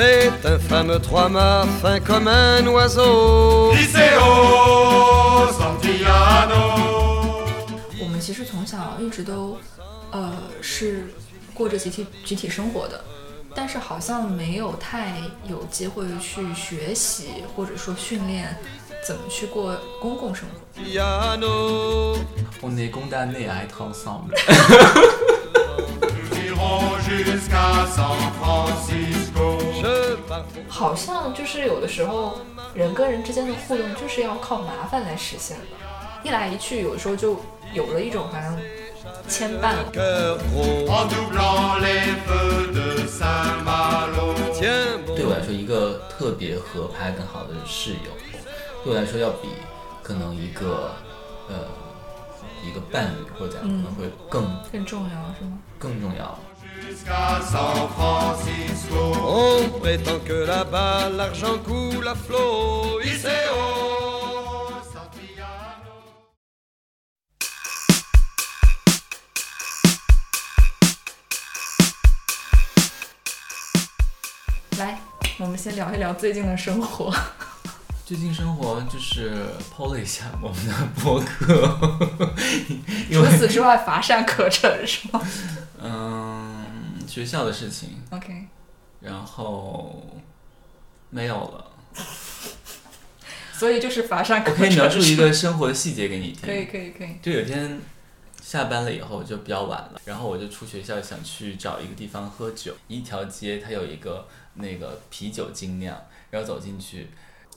C'est un fameux trois-mâts fin comme un oiseau. Liceo Santillano. 我们其实从小一直都，呃，是过着集体集体生活的，但是好像没有太有机会去学习或者说训练怎么去过公共生活。 Piano. On est condamné à être ensemble. Nous irons jusqu'à San Francisco. 好像就是有的时候人跟人之间的互动就是要靠麻烦来实现的，一来一去，有时候就有了一种好像牵绊了。对我来说，一个特别合拍更好的室友，对我来说要比可能一个呃一个伴侣或者怎样可能会更更重要是吗？更重要。Jusqu'à San Francisco. On prétend que là-bas l'argent coule à flot. Liceo Santillano. 来，我们先聊一聊最近的生活。最近生活就是 PO 了一下我们的博客，因除为此之外，乏善可陈是吗嗯 学校的事情，？OK，然后没有了。所以就是乏善可我。可以描述一个生活的细节给你听。可以可以可以。就有一天下班了以后就比较晚了，然后我就出学校想去找一个地方喝酒，一条街它有一个那个啤酒精酿，然后走进去，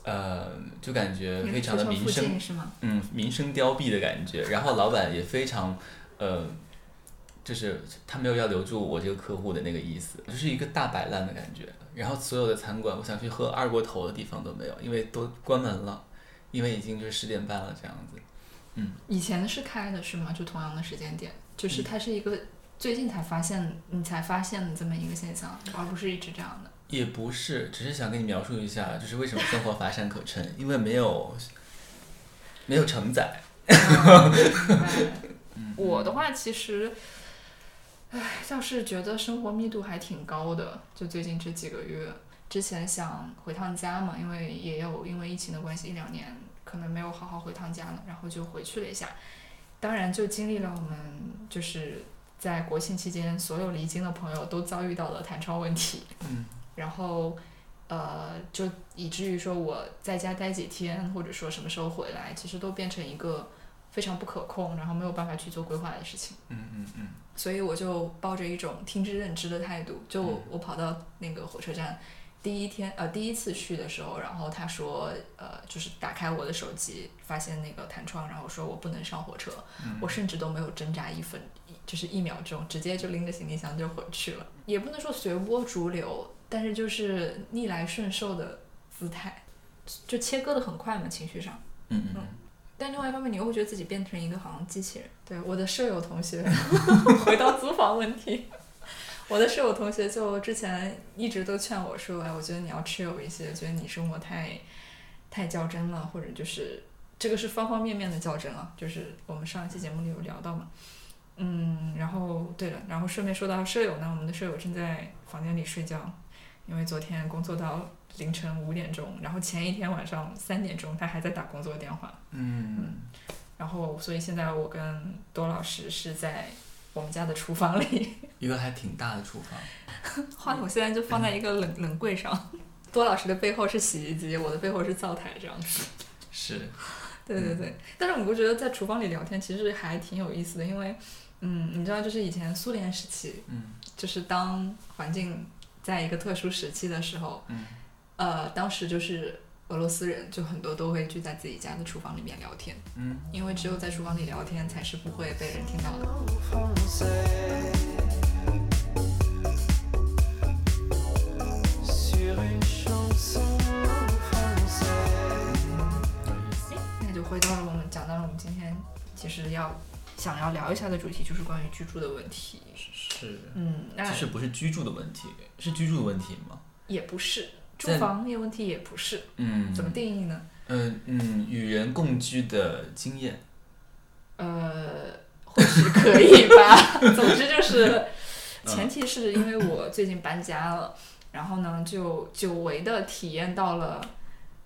呃，就感觉非常的民生？嗯，民生凋敝的感觉。然后老板也非常，呃，就是他没有要留住我这个客户的那个意思，就是一个大摆烂的感觉。然后所有的餐馆，我想去喝二锅头的地方都没有，因为都关门了，因为已经就是十点半了这样子。嗯以前是开的是吗？就同样的时间点，就是嗯它是一个最近才发现，你才发现的这么一个现象，而不是一直这样的。也不是，只是想跟你描述一下，就是为什么生活乏善可陈，因为没有没有承载。我的话，其实，唉，倒是觉得生活密度还挺高的。就最近这几个月，之前想回趟家嘛，因为也有因为疫情的关系，一两年可能没有好好回趟家了，然后就回去了一下。当然，就经历了我们就是在国庆期间，所有离京的朋友都遭遇到了弹窗问题。嗯，然后。呃，就以至于说我在家待几天，或者说什么时候回来，其实都变成一个非常不可控，然后没有办法去做规划的事情。嗯嗯嗯所以我就抱着一种听之任之的态度，就嗯。我跑到那个火车站，第一天呃第一次去的时候，然后他说呃就是打开我的手机，发现那个弹窗，然后说我不能上火车，嗯。我甚至都没有挣扎一分，一就是一秒钟，直接就拎着行李箱就回去了，也不能说随波逐流，但是就是逆来顺受的姿态，就切割的很快嘛，情绪上。嗯。嗯但另外一方面，你又会觉得自己变成一个好像机器人。对我的舍友同学，回到租房问题，我的舍友同学就之前一直都劝我说，哎，我觉得你要持有一些，觉得你生活太太较真了，或者就是这个是方方面面的较真啊，就是我们上一期节目里有聊到嘛。嗯，然后对了，然后顺便说到舍友呢，我们的舍友正在房间里睡觉，因为昨天工作到凌晨五点钟，然后前一天晚上三点钟他还在打工作电话。嗯然后，所以现在我跟多老师是在我们家的厨房里，一个还挺大的厨房。话筒现在就放在一个冷冷柜上。多老师的背后是洗衣机，我的背后是灶台，这样子。是，对对对，但是我不觉得在厨房里聊天其实还挺有意思的，因为，嗯，你知道，就是以前苏联时期，嗯就是当环境在一个特殊时期的时候，嗯呃，当时就是俄罗斯人就很多都会聚在自己家的厨房里面聊天，嗯因为只有在厨房里聊天才是不会被人听到的。那就回到了我们讲到了我们今天其实要想要聊一下的主题，就是关于居住的问题。是。嗯，那其实不是居住的问题，是居住的问题吗？也不是住在房业问题，也不是。嗯，怎么？定义呢？嗯嗯，与人共居的经验。呃，或许可以吧。总之就是，前提是因为我最近搬家了，然后呢就久违的体验到了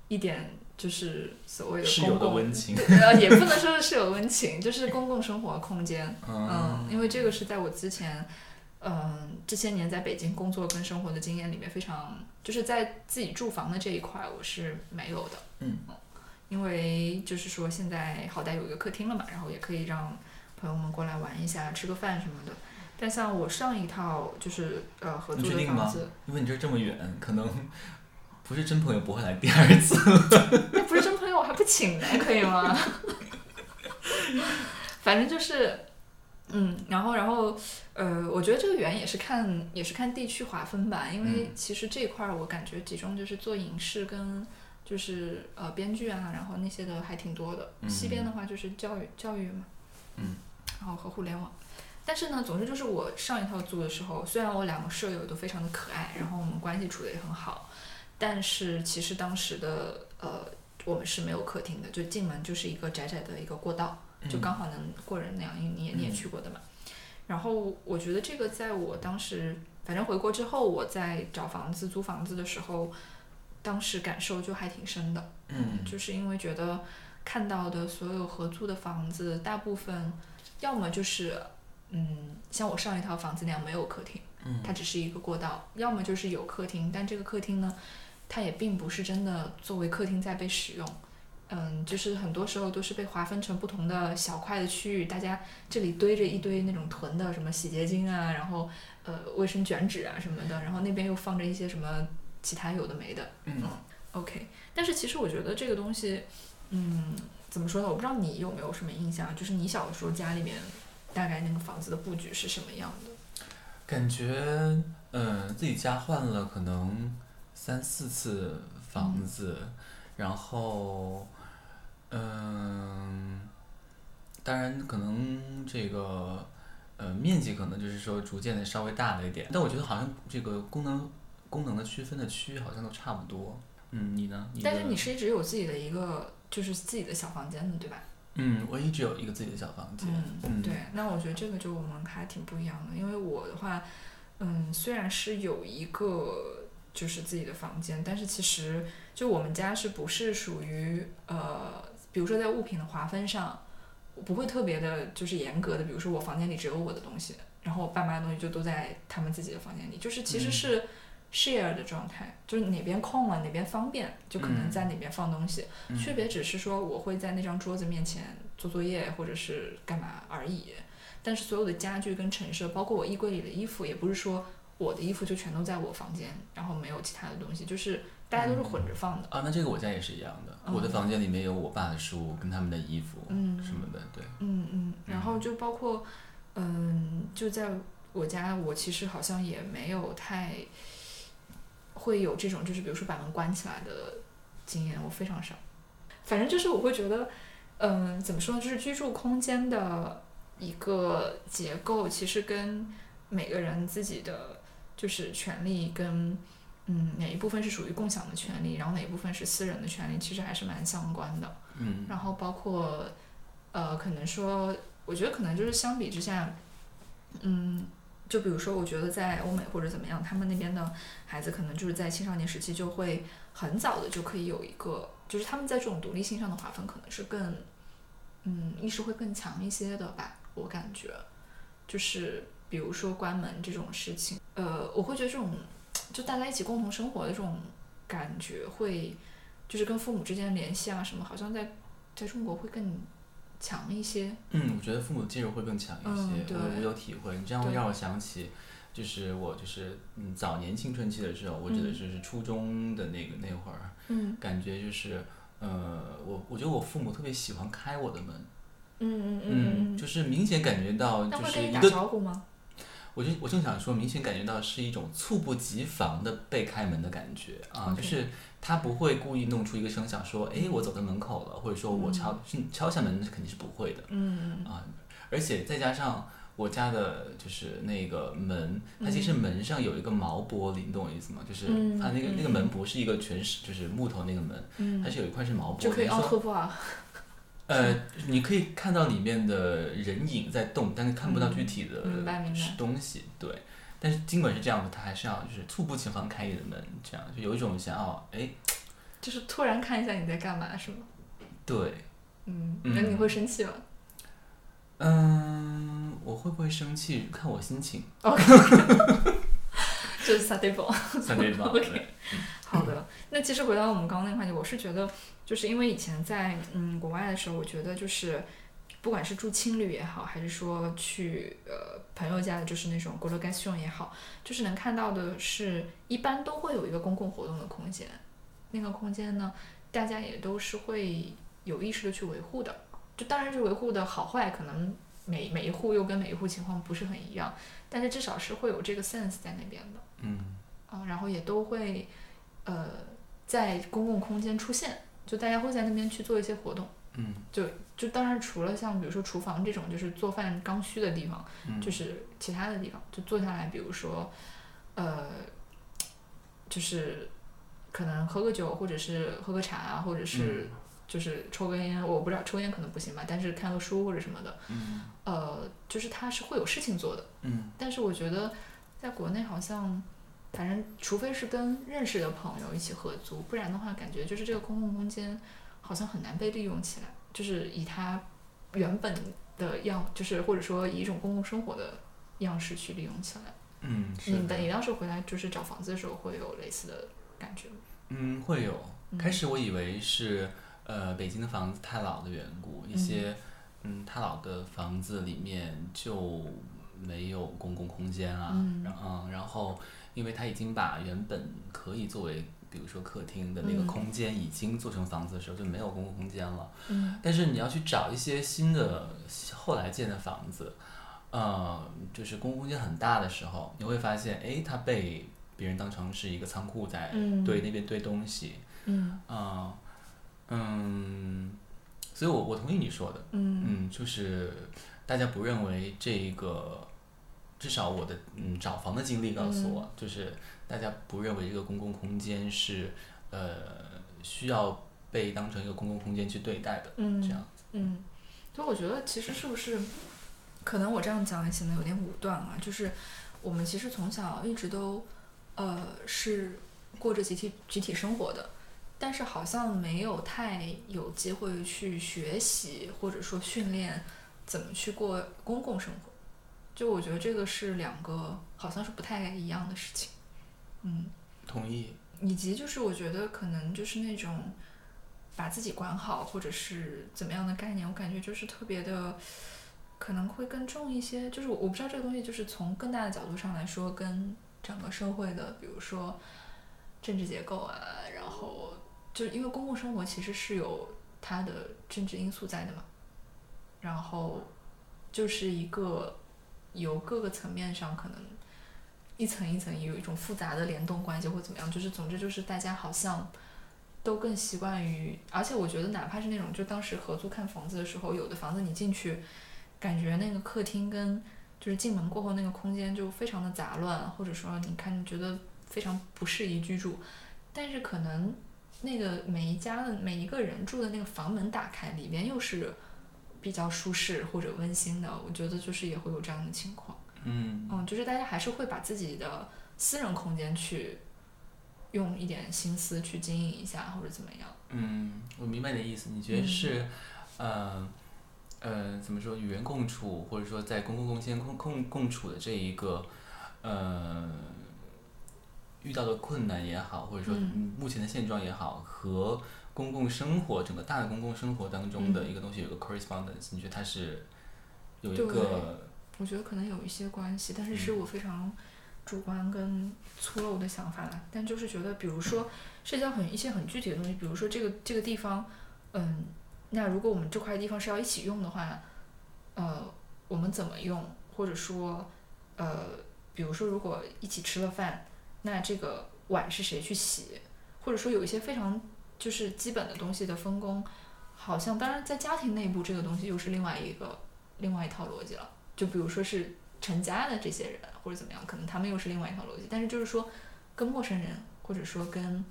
一点就是所谓的室友公共的温情。呃，也不能说是室友温情，就是公共生活空间。嗯嗯，因为这个是在我之前，嗯、这些年在北京工作跟生活的经验里面非常，就是在自己住房的这一块我是没有的。嗯因为就是说现在好歹有一个客厅了嘛，然后也可以让朋友们过来玩一下，吃个饭什么的。但像我上一套就是呃合租你确定吗的房子，因为你这儿这么远，可能不是真朋友不会来第二次。那 不是真朋友，我还不请来，可以吗？反正就是，嗯，然后然后呃，我觉得这个远也是看也是看地区划分吧，因为嗯其实这块儿我感觉集中就是做影视跟就是呃编剧啊，然后那些的还挺多的。嗯西边的话就是教育教育嘛，嗯，然后和互联网。但是呢，总之就是我上一套租的时候，虽然我两个舍友都非常的可爱，然后我们关系处的也很好，但是其实当时的呃，我们是没有客厅的，就进门就是一个窄窄的一个过道，就刚好能过人那样，因为你也你也去过的嘛。然后我觉得这个在我当时，反正回国之后，我在找房子、租房子的时候，当时感受就还挺深的。嗯就是因为觉得看到的所有合租的房子，大部分要么就是嗯，像我上一套房子那样没有客厅，嗯它只是一个过道；要么就是有客厅，但这个客厅呢，它也并不是真的作为客厅在被使用。嗯，就是很多时候都是被划分成不同的小块的区域，大家这里堆着一堆那种囤的什么洗洁精啊，然后呃卫生卷纸啊什么的，然后那边又放着一些什么其他有的没的，嗯 OK，但是其实我觉得这个东西，嗯，怎么说呢？我不知道你有没有什么印象，就是你小的时候家里面大概那个房子的布局是什么样的？感觉嗯、自己家换了可能三四次房子，然后嗯、当然可能这个呃面积可能就是说逐渐的稍微大了一点，但我觉得好像这个功能功能的区分的区域好像都差不多。嗯，你呢？你但是你是一直有自己的一个就是自己的小房间的，对吧？嗯，我一直有一个自己的小房间。嗯，对。那我觉得这个就我们还挺不一样的，因为我的话，嗯，虽然是有一个就是自己的房间，但是其实就我们家是不是属于呃，比如说在物品的划分上，我不会特别的就是严格的，比如说我房间里只有我的东西，然后我爸妈的东西就都在他们自己的房间里，就是其实嗯是 share 的状态，就是哪边空了哪边方便，就可能嗯在哪边放东西。嗯区别只是说我会在那张桌子面前做作业或者是干嘛而已。但是所有的家具跟陈设，包括我衣柜里的衣服，也不是说我的衣服就全都在我房间，然后没有其他的东西，就是大家都是混着放的。啊，那这个我家也是一样的。嗯我的房间里面有我爸的书跟他们的衣服嗯什么的，对。嗯嗯，然后就包括，嗯，就在我家，我其实好像也没有太会有这种，就是比如说把门关起来的经验，我非常少。反正就是我会觉得，嗯，怎么说呢，就是居住空间的一个结构，其实跟每个人自己的就是权利跟。嗯，哪一部分是属于共享的权利，然后哪一部分是私人的权利，其实还是蛮相关的。嗯然后包括，呃，可能说，我觉得可能就是相比之下，嗯，就比如说，我觉得在欧美或者怎么样，他们那边的孩子可能就是在青少年时期就会很早的就可以有一个，就是他们在这种独立性上的划分可能是更，嗯，意识会更强一些的吧，我感觉，就是比如说关门这种事情，呃，我会觉得这种就大家一起共同生活的这种感觉会。就是跟父母之间的联系啊什么，好像在在中国会更强一些。嗯，我觉得父母介入会更强一些，我我有体会。你这样会让我想起，就是我就是嗯早年青春期的时候，我指的就是是初中的那个那会儿，嗯感觉就是呃我我觉得我父母特别喜欢开我的门，嗯嗯嗯就是明显感觉到那会跟你打就是一个，招呼吗？我就我正想说，明显感觉到是一种猝不及防的被开门的感觉啊就是他不会故意弄出一个声响说，哎，我走到门口了，或者说我敲、是敲下门，是肯定是不会的。嗯啊，而且再加上我家的就是那个门，它其实嗯门上有一个毛玻璃，你懂我意思吗？就是嗯它那个嗯那个门不是一个全是就是木头那个门，嗯它是有一块是毛玻璃。就可以你说奥特布啊。呃，你可以看到里面的人影在动，但是看不到具体的东西。对，但是尽管是这样的，他还是要就是猝不及防开你的门，这样就有一种想要哎，就是突然看一下你在干嘛，是吗？对，嗯，嗯那你会生气吗？嗯，我会不会生气？看我心情。OK，就是 s a d a b l 三对方 OK 好的，那其实回到我们刚刚那个话题，我是觉得，就是因为以前在嗯国外的时候，我觉得就是不管是住青旅也好，还是说去呃朋友家的，就是那种 g o l o g a t i o n 也好，就是能看到的是，一般都会有一个公共活动的空间，那个空间呢，大家也都是会有意识的去维护的。就当然，这维护的好坏，可能每每一户又跟每一户情况不是很一样，但是至少是会有这个 sense 在那边的。嗯啊，然后也都会呃在公共空间出现，就大家会在那边去做一些活动。嗯就就当然除了像比如说厨房这种就是做饭刚需的地方，嗯，就是其他的地方就坐下来，比如说呃就是可能喝个酒，或者是喝个茶啊，或者是就是抽根烟，我不知道抽烟可能不行吧，但是看个书或者什么的，嗯呃，就是他是会有事情做的。嗯但是我觉得在国内好像，反正除非是跟认识的朋友一起合租，不然的话，感觉就是这个公共空间好像很难被利用起来，就是以它原本的样，就是或者说以一种公共生活的样式去利用起来。嗯，是你等你当时回来就是找房子的时候会有类似的感觉吗？嗯，会有。嗯开始我以为是呃北京的房子太老的缘故，一些嗯太老的房子里面就没有公共空间啊，嗯。然后然后因为它已经把原本可以作为比如说客厅的那个嗯。空间已经做成房子的时候就没有公共空间了。嗯。但是你要去找一些新的后来建的房子，呃，就是公共空间很大的时候，你会发现，哎，它被别人当成是一个仓库在嗯。堆那边堆东西，嗯。啊、嗯，所以我我同意你说的，嗯。嗯，就是大家不认为这一个，至少我的嗯找房的经历告诉我，嗯就是大家不认为这个公共空间是呃需要被当成一个公共空间去对待的，嗯这样。嗯，所以我觉得其实是不是，可能我这样讲也显得有点武断啊，就是我们其实从小一直都，呃，是过着集体集体生活的，但是好像没有太有机会去学习或者说训练怎么去过公共生活，就我觉得这个是两个好像是不太一样的事情，嗯。同意，以及就是我觉得可能就是那种把自己管好，或者是怎么样的概念，我感觉就是特别的，可能会更重一些。就是我我不知道这个东西，就是从更大的角度上来说，跟整个社会的，比如说政治结构啊，然后就因为公共生活其实是有它的政治因素在的嘛，然后就是一个由各个层面上可能一层一层有一种复杂的联动关系或怎么样，就是总之就是大家好像都更习惯于，而且我觉得哪怕是那种就当时合租看房子的时候，有的房子你进去，感觉那个客厅跟就是进门过后那个空间就非常的杂乱，或者说你看觉得非常不适宜居住，但是可能那个每一家的每一个人住的那个房门打开，里边又是比较舒适或者温馨的，我觉得就是也会有这样的情况。嗯嗯，就是大家还是会把自己的私人空间去用一点心思去经营一下，或者怎么样。嗯，我明白你的意思。你觉得是，呃，呃，怎么说，与人共处，或者说在公共空间共共共处的这一个，呃，遇到的困难也好，或者说目前的现状也好，和公共生活整个大的公共生活当中的一个东西有个 correspondence，你觉得它是有一个我觉得可能有一些关系，但是是我非常主观跟粗陋的想法啦。但就是觉得，比如说涉及到很一些很具体的东西，比如说这个这个地方，嗯，那如果我们这块地方是要一起用的话，呃，我们怎么用？或者说，呃，比如说如果一起吃了饭，那这个碗是谁去洗？或者说有一些非常就是基本的东西的分工，好像当然在家庭内部这个东西又是另外一个另外一套逻辑了。就比如说是成家的这些人或者怎么样，可能他们又是另外一套逻辑。但是就是说，跟陌生人或者说跟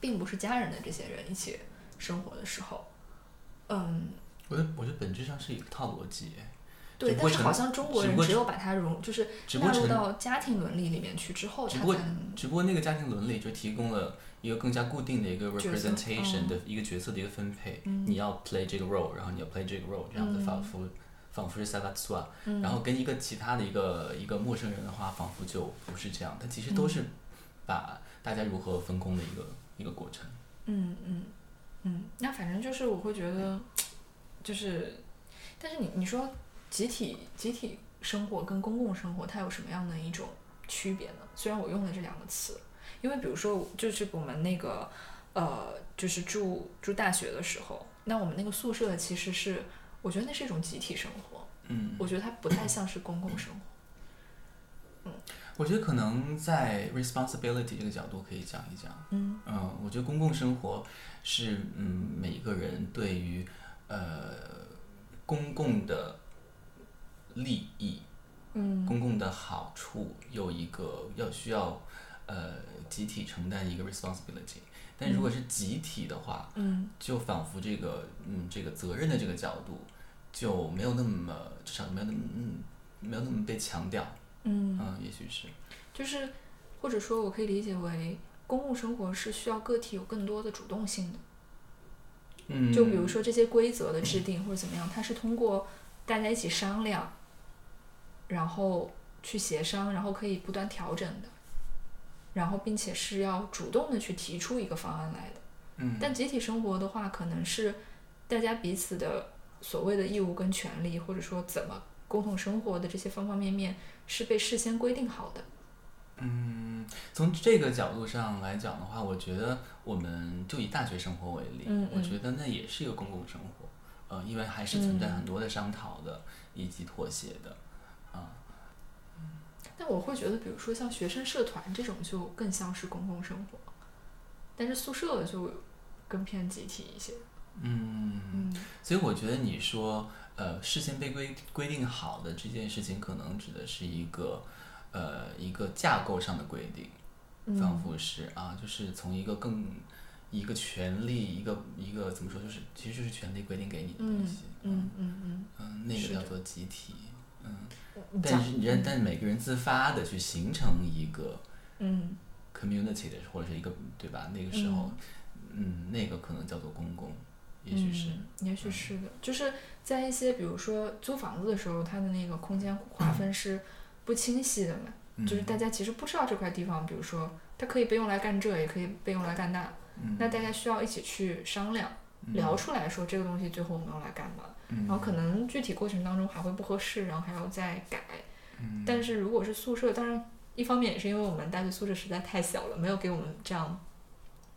并不是家人的这些人一起生活的时候，嗯，我觉得我觉得本质上是一套逻辑，对，但是好像中国人只有把它融，就是纳入到家庭伦理里面去之后，只不能只不过那个家庭伦理就提供了一个更加固定的一个 representation 嗯。的一个角色的一个分配，你要 play 这个 role，然后你要 play 这个 role，这样子嗯仿佛、仿佛是 a t s a 然后跟一个其他的一个一个陌生人的话，仿佛就不是这样，它其实都是把大家如何分工的一个一个过程。嗯嗯嗯，那反正就是我会觉得，就是，但是你你说集体集体生活跟公共生活它有什么样的一种区别呢？虽然我用了这两个词，因为比如说就是我们那个呃，就是住住大学的时候，那我们那个宿舍其实是我觉得那是一种集体生活，嗯，我觉得它不太像是公共生活。嗯我觉得可能在 responsibility 这个角度可以讲一讲。嗯嗯，我觉得公共生活是嗯每一个人对于呃公共的利益、嗯公共的好处有一个要需要呃集体承担一个 responsibility。但如果是集体的话，嗯就仿佛这个嗯这个责任的这个角度就没有那么至少没有那么嗯没有那么被强调。嗯嗯，也许是。就是或者说我可以理解为公共生活是需要个体有更多的主动性的。嗯，就比如说这些规则的制定或者怎么样，它是通过大家一起商量，然后去协商，然后可以不断调整的，然后并且是要主动的去提出一个方案来的。嗯，但集体生活的话，可能是大家彼此的所谓的义务跟权利，或者说怎么共同生活的这些方方面面，是被事先规定好的。嗯，从这个角度上来讲的话，我觉得我们就以大学生活为例，嗯嗯我觉得那也是一个公共生活，呃，因为还是存在嗯很多的商讨的、以及妥协的，啊、但我会觉得，比如说像学生社团这种，就更像是公共生活，但是宿舍就更偏集体一些。嗯，嗯所以我觉得你说，呃，事先被规规定好的这件事情，可能指的是一个，呃，一个架构上的规定，仿嗯佛是啊，就是从一个更一个权利，一个一个怎么说，就是其实就是权利规定给你的东嗯西，嗯嗯嗯嗯，那个叫做集体，嗯，嗯，但是人，但每个人自发的去形成一个嗯。community 的，或者是一个对吧？那个时候，嗯，那个可能叫做公共，也许是，嗯，也许是的，就是在一些比如说租房子的时候，它的那个空间划 分是不清晰的嘛，嗯。就是大家其实不知道这块地方，比如说它可以被用来干这，也可以被用来干那，嗯。那大家需要一起去商量，聊出来说这个东西最后我们要来干嘛。嗯然后可能具体过程当中还会不合适，然后还要再改。嗯但是如果是宿舍，当然一方面也是因为我们大学宿舍实在太小了，没有给我们这样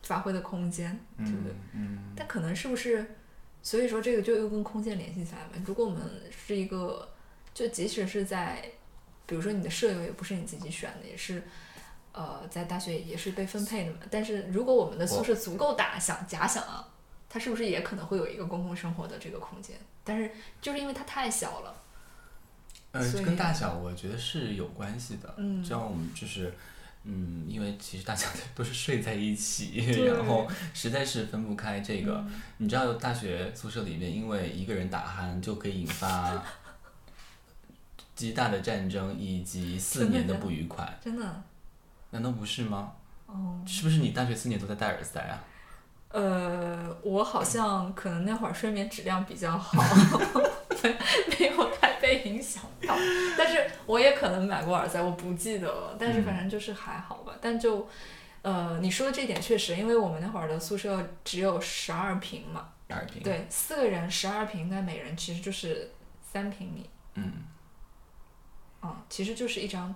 发挥的空间，对不对？嗯但可能是不是，所以说这个就又跟空间联系起来了。如果我们是一个，就即使是在，比如说你的舍友也不是你自己选的，也是。呃，在大学也是被分配的嘛，但是如果我们的宿舍足够大，想假想啊，它是不是也可能会有一个公共生活的这个空间？但是就是因为它太小了，呃所，以跟大小我觉得是有关系的。嗯这样我们就是，嗯，因为其实大家都是睡在一起，然后实在是分不开这个。嗯你知道，大学宿舍里面，因为一个人打鼾就可以引发极大的战争以及四年的不愉快，真的。难道不是吗？哦，是不是你大学四年都在戴耳塞啊？呃，我好像可能那会儿睡眠质量比较好，没 没有太被影响到。但是我也可能买过耳塞，我不记得了。但是反正就是还好吧。但就，呃，你说的这点确实，因为我们那会儿的宿舍只有十二平嘛，二平。。对，四个人十二平，那每人其实就是三平米，嗯嗯，其实就是一张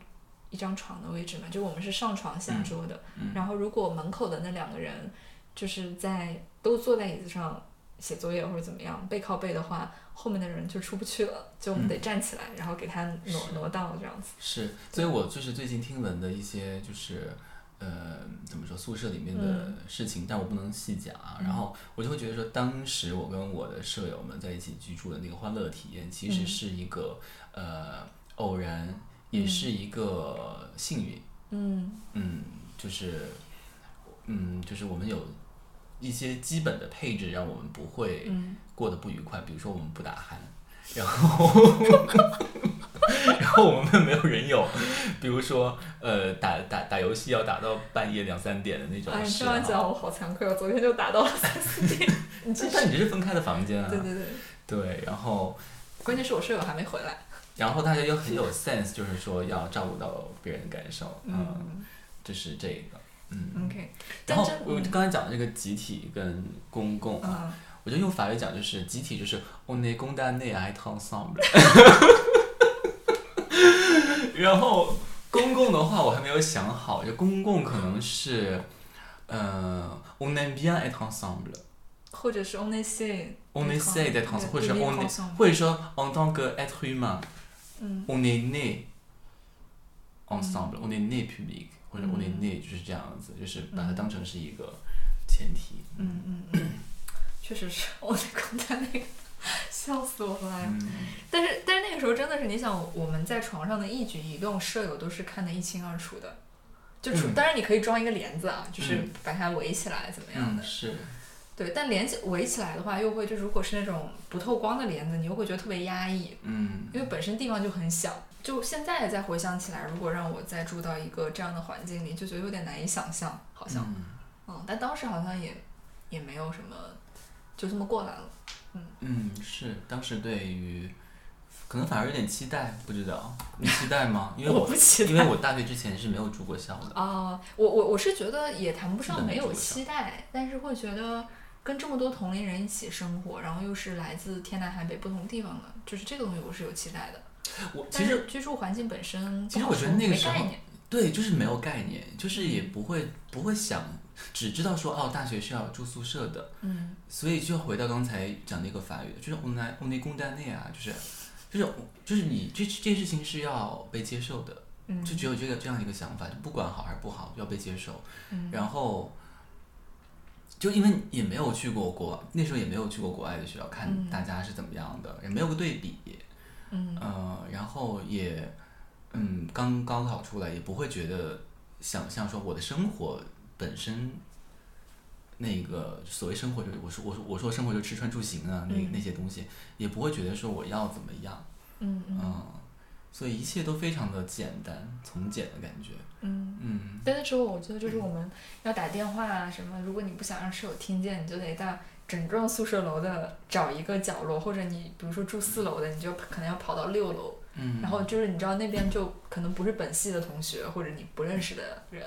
一张床的位置嘛，就我们是上床下桌的。嗯然后如果门口的那两个人就是在都坐在椅子上写作业或者怎么样背靠背的话，后面的人就出不去了，就我们得站起来，然后给他挪挪到这样子。是，所以我就是最近听闻的一些就是。呃，怎么说宿舍里面的嗯事情，但我不能细讲啊。然后我就会觉得说，当时我跟我的舍友们在一起居住的那个欢乐体验，其实嗯是一个、呃偶然，也是一个幸运。嗯嗯，就是嗯，就是我们有一些基本的配置，让我们不会嗯过得不愉快。比如说，我们不打鼾，然后 然后我们没有人有，比如说呃打打打游戏要打到半夜两三点的那种哎，你嗜这样讲。我好惭愧，我昨天就打到了三四点。但你这是分开的房间啊。对对对，对然后关键是我舍友还没回来。然后大家又很有 sense，就是说要照顾到别人的感受，嗯，嗯就是这个，嗯。，OK。然后我刚才讲的这个集体跟公共啊，嗯，我觉得用法语讲就是集体就是 on est condamné à être ensemble，然后公共的话我还没有想好，就公共可能是，呃，on aime bien être ensemble。或者是 on essaie。On essaie d'être ensemble，或者是 on。或者说 en tant que être humain，嗯 on est né ensemble，on est né public，或者 on est né 就是这样子，就是把它当成是一个前提。嗯嗯嗯，确实是我在刚才那个，笑死我了但是但是那个时候真的是，你想我们在床上的一举一动，舍友都是看得一清二楚的。就除、嗯当然你可以装一个帘子啊，就是嗯把它围起来怎么样的。嗯，是，对，但连起围起来的话，又会就如果是那种不透光的帘子，你又会觉得特别压抑，嗯因为本身地方就很小。就现在再回想起来，如果让我再住到一个这样的环境里，就觉得有点难以想象，好像。嗯嗯，但当时好像也也没有什么，就这么过来了。嗯嗯，是，当时对于可能反而有点期待，不知道你期待吗？因为 我我不期待因为我大学之前是没有住过校的。啊、我我我是觉得也谈不上没有期待，但是会觉得跟这么多同龄人一起生活，然后又是来自天南海北不同地方的，就是这个东西我是有期待的。我其实居住环境本身其实我觉得那个时候。对，就是没有概念，就是也不会不会想，只知道说哦，大学是要住宿舍的，嗯所以就回到刚才讲那个法语，就是 on a on est condamné 啊，就是就是就是你这这件事情是要被接受的，嗯就只有这个这样一个想法，就不管好还是不好，要被接受。嗯然后，就因为也没有去过国，那时候也没有去过国外的学校，看嗯大家是怎么样的，也没有个对比。嗯。呃，然后也，嗯，刚高考出来，也不会觉得想象说我的生活本身，那个所谓生活就是我说我说我说生活就吃穿住行啊，那、嗯。那些东西，也不会觉得说我要怎么样，嗯所以一切都非常的简单从简的感觉，嗯。嗯。但那时候我觉得就是我们要打电话啊什么，如果你不想让室友听见，你就得在整幢宿舍楼的找一个角落，或者你比如说住四楼的，你就可能要跑到六楼，嗯，然后就是你知道那边就可能不是本系的同学或者你不认识的人，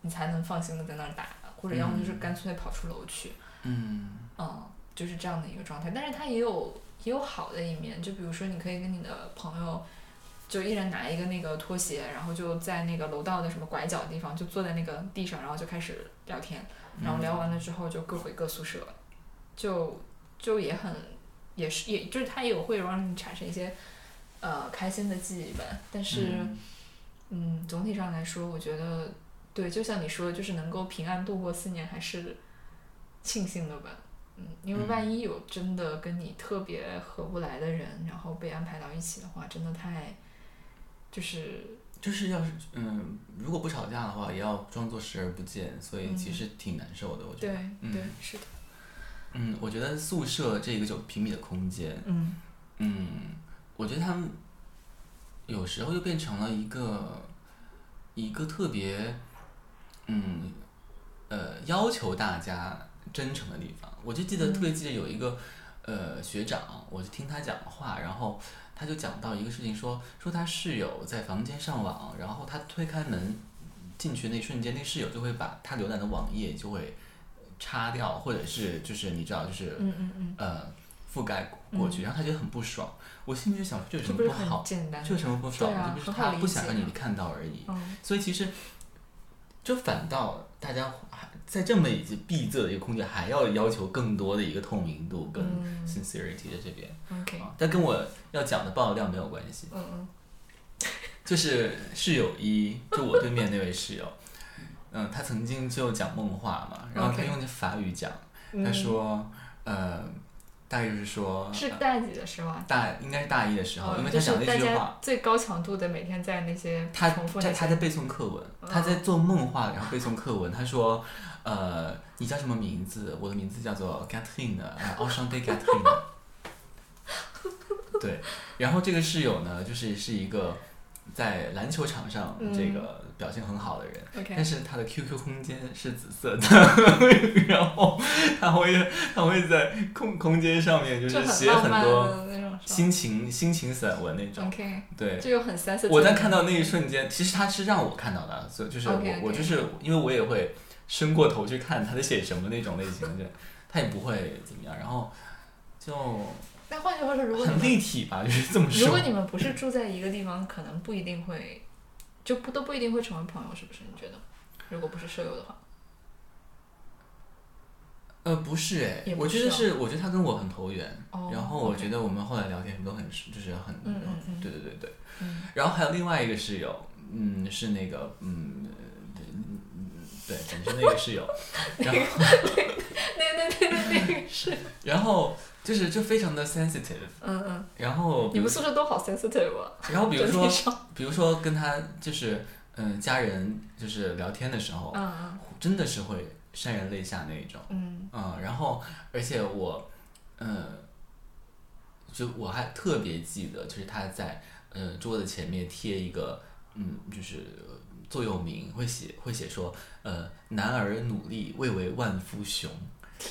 你才能放心的在那儿打，或者要么就是干脆跑出楼去，嗯。嗯，就是这样的一个状态。但是它也有也有好的一面，就比如说你可以跟你的朋友。就一人拿一个那个拖鞋，然后就在那个楼道的什么拐角地方，就坐在那个地上，然后就开始聊天，然后聊完了之后就各回各宿舍，就就也很也是也就是它也有会让你产生一些呃开心的记忆吧，但是嗯。嗯总体上来说，我觉得对，就像你说的，就是能够平安度过四年，还是庆幸的吧。嗯，因为嗯。万一有真的跟你特别合不来的人，然后被安排到一起的话，真的太就是。就是要是嗯，如果不吵架的话，也要装作视而不见，所以其嗯。实挺难受的，我觉对。得。嗯。对是的，嗯，我觉得宿舍这个九平米的空间，嗯嗯，我觉得他们有时候就变成了一个一个特别嗯呃要求大家真诚的地方。我就记得、特别记得有一个呃学长，我就听他讲话，然后他就讲到一个事情说，说他室友在房间上网，然后他推开门进去那一瞬间，那室友就会把他浏览的网页就会擦掉，或者是就是你知道就是、嗯嗯嗯，呃覆盖过去，然后他觉得很不爽。我心里就想，这有什么不好？简单？这有什么不爽？对啊这不是他不想让你看到而已。嗯所以其实，就反倒大家还在这么已经闭塞的一个空间，还要要求更多的一个透明度跟嗯 sincerity 在这边。，OK，啊，但跟我要讲的爆料没有关系。嗯嗯 就是室友一，就我对面那位室友，嗯，他曾经就讲梦话嘛，然后他用法语讲，嗯，他说，呃，大概就是说，呃是大几的时候啊？大应该是大一的时候，哦因为他讲那句话，最高强度的每天在那些他重复那些在他在背诵课文，他在做梦话，然后背诵课文。他说，呃，你叫什么名字？我的名字叫做 Catherine，呃 Enchanté Catherine。对，然后这个室友呢，就是是一个在篮球场上嗯这个表现很好的人。但是他的 QQ 空间是紫色的，然后他会他会在空空间上面就就是写很多心情心情散文那种。对。就又很 sensitive。我在看到那一瞬间，其实他是让我看到的，所以就是我我就是因为我也会伸过头去看他在写什么那种类型的，他也不会怎么样，然后就但换句话说，如果你很们立体吧，就是这么说。如果你们不是住在一个地方，可能不一定会，就不都不一定会成为朋友，是不是？你觉得？如果不是舍友的话，呃，不是哎我觉得是是，我觉得他跟我很投缘，哦然后我觉得我们后来聊天都很就是很，嗯嗯嗯对对对对。嗯然后还有另外一个室友，嗯，是那个，嗯，对嗯嗯对，反正那个室友，然后那那那那那个是，然后就是就非常的 sensitive，嗯嗯，然后你们宿舍都好 sensitive 啊，然后比如说比如说跟他就是嗯家人就是聊天的时候，嗯嗯真的是会潸然泪下那一种。嗯嗯，然后而且我，嗯，就我还特别记得，就是他在呃桌子前面贴一个，嗯，就是呃座右铭，会写会写说，呃，男儿努力，未为万夫雄。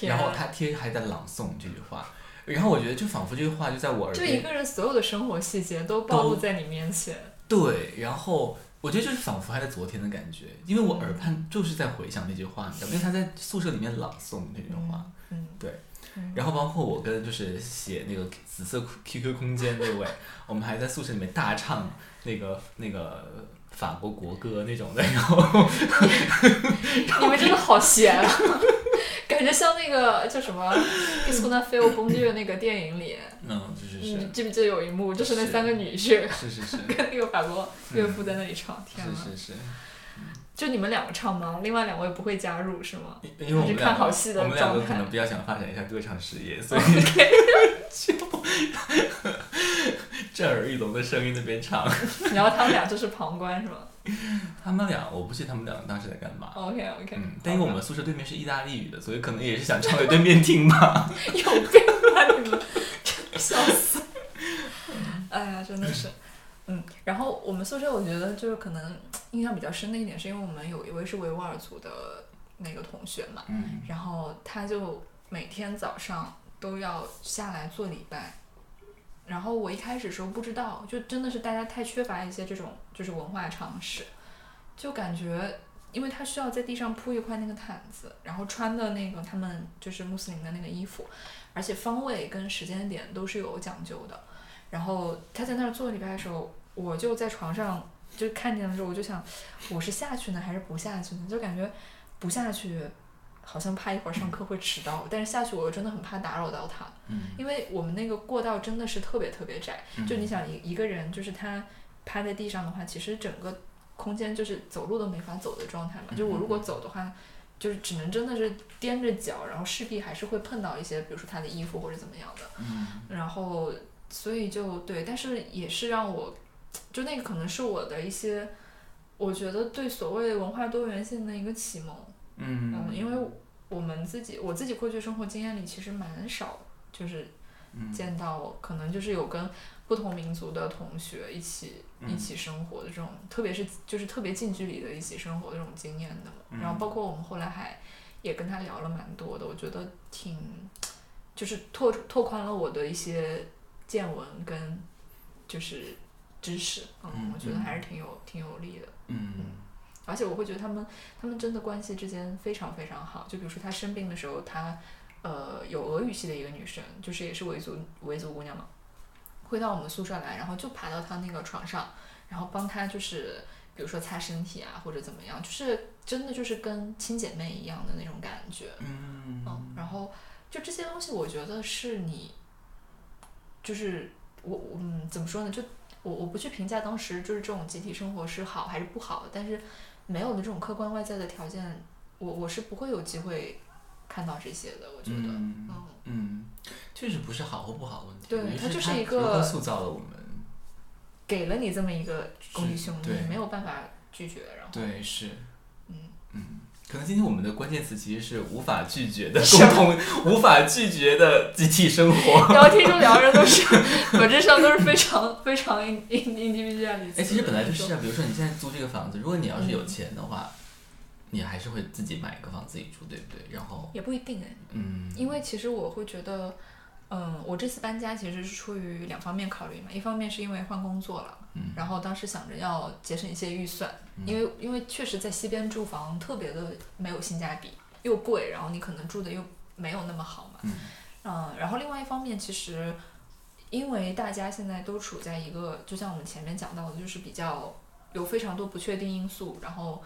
然后他贴还在朗诵这句话，然后我觉得就仿佛这句话就在我耳边，就一个人所有的生活细节都暴露在你面前，对，然后。我觉得就是仿佛还在昨天的感觉，因为我耳畔就是在回想那句话，你知道，因为他在宿舍里面朗诵那句话，嗯，对嗯，然后包括我跟就是写那个紫色 QQ 空间那位，我们还在宿舍里面大唱那个那个法国国歌那种的，然后 你们真的好闲啊，感觉像那个叫什么 《i s c o n a f e l 崩剧》那个电影里，嗯，就是你是记不记得有一幕，就是那三个女婿是是是 跟那个法国岳父在那里唱，天呐，是是是，就你们两个唱吗？另外两位不会加入是吗？因因为看好戏的我们两个状态可能比较想发展一下歌唱事业，所以 就震耳欲聋的声音那边唱。然后他们俩就是旁观是吗 他们俩，我不记得他们俩当时在干嘛。？OK OK，嗯，但因为我们宿舍对面是意大利语的，所以可能也是想唱给对面听吧。有病吧你们，笑死！哎呀，真的是，嗯，然后我们宿舍我觉得就是可能印象比较深的一点，是因为我们有一位是维吾尔族的那个同学嘛，嗯然后他就每天早上都要下来做礼拜。然后我一开始时候不知道，就真的是大家太缺乏一些这种就是文化常识，就感觉因为他需要在地上铺一块那个毯子，然后穿的那个他们就是穆斯林的那个衣服，而且方位跟时间点都是有讲究的。然后他在那儿做礼拜的时候，我就在床上就看见了之后，我就想，我是下去呢还是不下去呢？就感觉不下去，好像怕一会儿上课会迟到，但是下去我又真的很怕打扰到他，嗯因为我们那个过道真的是特别特别窄，嗯就你想一一个人就是他趴在地上的话，其实整个空间就是走路都没法走的状态嘛。就我如果走的话，就是只能真的是踮着脚，然后势必还是会碰到一些，比如说他的衣服或者怎么样的。嗯然后所以就对，但是也是让我，就那个可能是我的一些，我觉得对所谓文化多元性的一个启蒙。嗯。嗯，因为我们自己我自己过去生活经验里其实蛮少，就是嗯。见到可能就是有跟不同民族的同学一起、嗯。一起生活的这种，特别是就是特别近距离的一起生活的这种经验的嘛。嗯。然后包括我们后来还也跟他聊了蛮多的，我觉得挺就是拓拓宽了我的一些见闻跟就是知识，嗯，嗯我觉得嗯。还是挺有挺有利的。嗯而且我会觉得他们他们真的关系之间非常非常好。就比如说他生病的时候，他呃有俄语系的一个女生，就是也是维族维族姑娘嘛，会到我们宿舍来，然后就爬到他那个床上，然后帮他就是比如说擦身体啊或者怎么样，就是真的就是跟亲姐妹一样的那种感觉。嗯嗯，然后就这些东西，我觉得是你，就是我我嗯怎么说呢？就我我不去评价当时就是这种集体生活是好还是不好，但是没有了这种客观外在的条件，我我是不会有机会看到这些的。我觉得，嗯确实不是好或不好的问题，对它就是一个塑造了我们。给了你这么一个工具是胸，你没有办法拒绝，然后对，是，嗯嗯，可能今天我们的关键词其实是无法拒绝的共同，无法拒绝的集体生活。聊天中两个人都是 本质上都是非常 非常 in in individuality。哎，其实本来就是啊，比如说你现在租这个房子，如果你要是有钱的话，嗯你还是会自己买一个房自己住，对不对？然后，也不一定哎，嗯，因为其实我会觉得，嗯，我这次搬家其实是出于两方面考虑嘛，一方面是因为换工作了，嗯然后当时想着要节省一些预算，因为因为确实在西边住房特别的没有性价比，又贵，然后你可能住的又没有那么好嘛，嗯嗯，然后另外一方面其实。因为大家现在都处在一个，就像我们前面讲到的，就是比较有非常多不确定因素，然后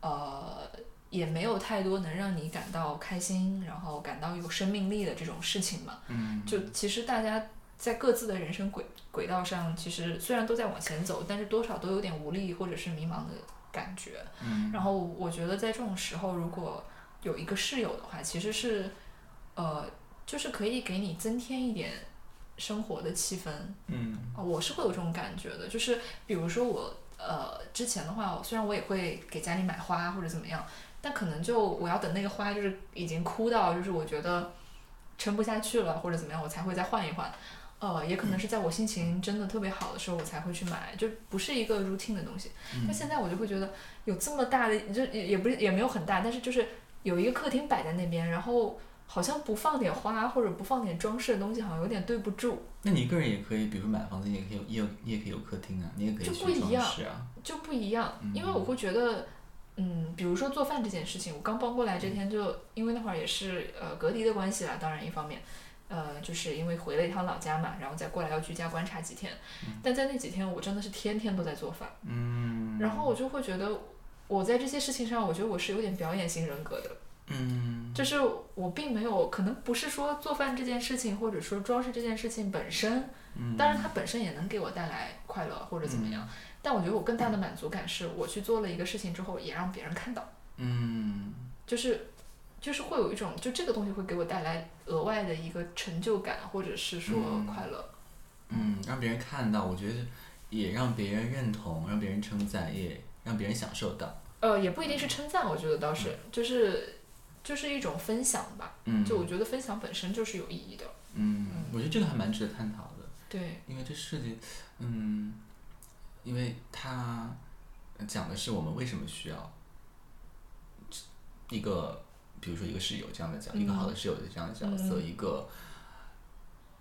呃也没有太多能让你感到开心，然后感到有生命力的这种事情嘛。嗯，就其实大家在各自的人生轨轨道上，其实虽然都在往前走，但是多少都有点无力或者是迷茫的感觉。嗯，然后我觉得在这种时候，如果有一个室友的话，其实是呃，就是可以给你增添一点生活的气氛。嗯啊，我是会有这种感觉的，就是比如说我呃之前的话，虽然我也会给家里买花或者怎么样，但可能就我要等那个花就是已经枯到就是我觉得撑不下去了或者怎么样，我才会再换一换。呃，也可能是在我心情真的特别好的时候，我才会去买，就不是一个 routine 的东西。但现在我就会觉得有这么大的，就也也不是也没有很大，但是就是有一个客厅摆在那边，然后好像不放点花或者不放点装饰的东西，好像有点对不住。那你一个人也可以，比如买房子，你也可以有，也有，你也可以有客厅啊，你也可以就去不一样装饰啊。就不一样，因为我会觉得，嗯，比如说做饭这件事情，我刚搬过来这天就，因为那会儿也是呃隔离的关系啦，当然一方面，呃，就是因为回了一趟老家嘛，然后再过来要居家观察几天，但在那几天我真的是天天都在做饭，嗯。然后我就会觉得我在这些事情上，我觉得我是有点表演型人格的，嗯。就是我并没有，可能不是说做饭这件事情，或者说装饰这件事情本身，嗯。当然它本身也能给我带来快乐或者怎么样，但我觉得我更大的满足感是我去做了一个事情之后，也让别人看到，嗯就是就是会有一种，就这个东西会给我带来额外的一个成就感，或者是说嗯快乐。嗯，让别人看到，我觉得也让别人认同，让别人称赞，也让别人享受到。呃，也不一定是称赞，我觉得倒是就是就是一种分享吧。嗯，就我觉得分享本身就是有意义的。嗯，我觉得这个还蛮值得探讨的。对，因为这涉及，嗯，因为它讲的是我们为什么需要一个，比如说一个室友这样的角，一个好的室友的这样的角色，嗯一个，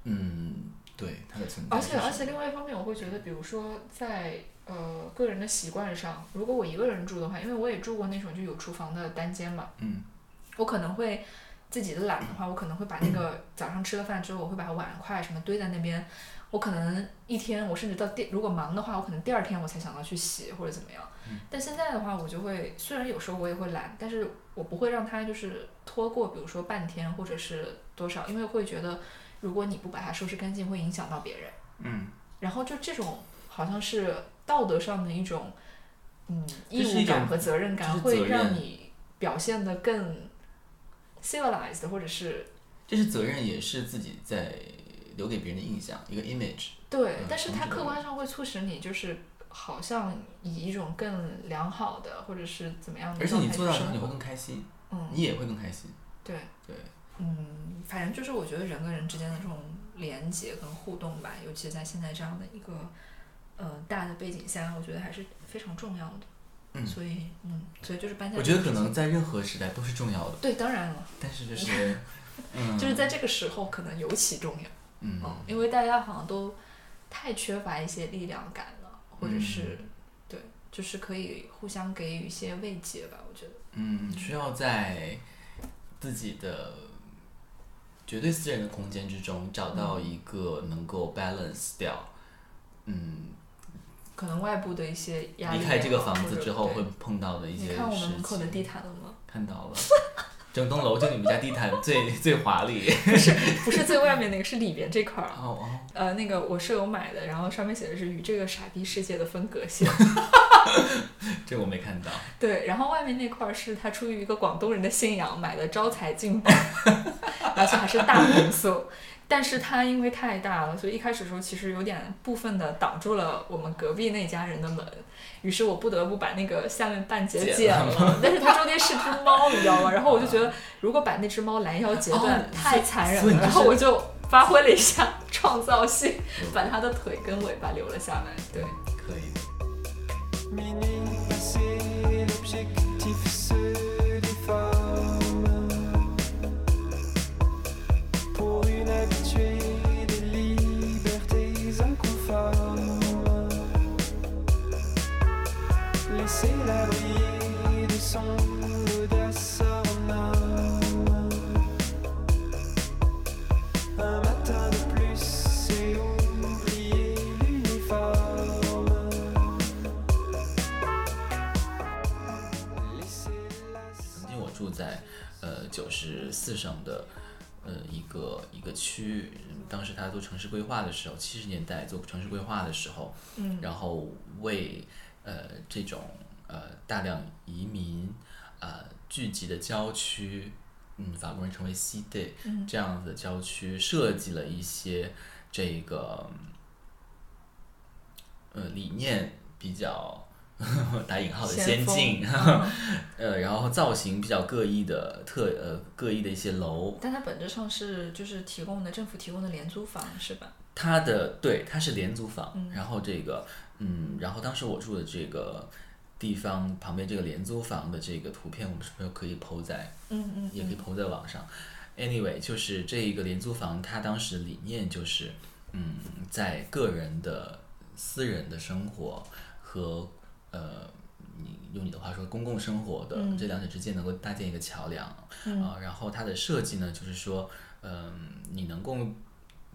嗯，对它的存在而且。而且另外一方面，我会觉得，比如说在呃个人的习惯上，如果我一个人住的话，因为我也住过那种就有厨房的单间嘛，嗯我可能会自己的懒的话，我可能会把那个早上吃了饭之后，我会把碗筷什么堆在那边。我可能一天，我甚至到第如果忙的话，我可能第二天我才想到去洗或者怎么样。但现在的话，我就会虽然有时候我也会懒，但是我不会让它就是拖过，比如说半天或者是多少，因为会觉得如果你不把它收拾干净，会影响到别人。嗯，然后就这种好像是道德上的一种，嗯，义务感和责任感，会让你表现的更 civilized，或者是这是责任，也是自己在留给别人的印象，一个 image。对嗯，但是它客观上会促使你就是好像以一种更良好的或者是怎么样的而且你做到之后你会。更开心，嗯，你也会更开心。对，对，嗯，反正就是我觉得人跟人之间的这种连接跟互动吧，尤其在现在这样的一个呃大的背景下，我觉得还是非常重要的。嗯所以嗯，所以就是搬家我。觉得可能在任何时代都是重要的，对，当然了，但是就 是，嗯，就是在这个时候可能尤其重要。嗯嗯，因为大家好像都太缺乏一些力量感了，或者是、嗯对，就是可以互相给予一些慰藉吧。我觉得，嗯，需要在自己的绝对私人的空间之中找到一个能够 balance 掉，嗯，可能外部的一些压力。离开这个房子之后会碰到的一些看我们门口的地毯了吗？看到了，整栋楼就你们家地毯最 最华丽。不是不是最外面那个，是里边这块儿。哦哦，呃，那个我舍友买的，然后上面写的是与这个傻逼世界的分隔线。这我没看到。对，然后外面那块儿是他出于一个广东人的信仰买的招财进宝，而且还是大红色。但是它因为太大了，所以一开始的时候其实有点部分的挡住了我们隔壁那家人的门，于是我不得不把那个下面半截剪剪了了。但是它中间是只猫，你知道吗？然后我就觉得，如果把那只猫拦腰截断，哦太残忍了。然后我就发挥了一下创造性，把它的腿跟尾巴留了下来。对，可以。Pour une habituée des libertés inconformes. Laissez-la briller de son audace hors norme. Un matin de plus et oublier l'uniforme. Laissez-la 曾经我住在呃九十四省的 呃一个一个区，域当时他做城市规划的时候，七十年代做城市规划的时候，嗯。然后为呃这种呃大量移民啊、聚集的郊区，嗯，法国人称为 c d 嗯。这样子的郊区设计了一些这个呃理念比较 打引号的先进，嗯 呃，然后造型比较各异的特呃各异的一些楼，但它本质上是就是提供的政府提供的廉租房是吧？它的对它是廉租房，嗯然后这个嗯，然后当时我住的这个地方旁边这个廉租房的这个图片，我们是不是可以 PO 在嗯嗯也可以 PO 在网上？Anyway，就是这一个廉租房，它当时理念就是嗯，在个人的私人的生活和呃。你用你的话说，公共生活的嗯。这两者之间能够搭建一个桥梁，嗯。啊，然后它的设计呢，就是说，嗯、你能够，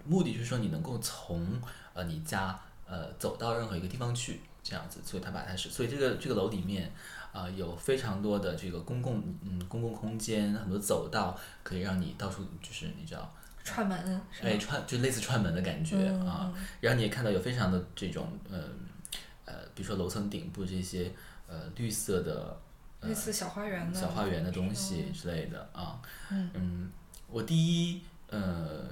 目的就是说你能够从呃你家呃走到任何一个地方去，这样子，所以它把它是，所以这个这个楼里面啊、有非常多的这个公共嗯公共空间，很多走道可以让你到处就是你知道，串门哎串就类似串门的感觉、嗯啊，然后你也看到有非常的这种嗯呃比如说楼层顶部这些呃绿色的。呃类似小花园的小花园的东西之类的啊。嗯我第一呃，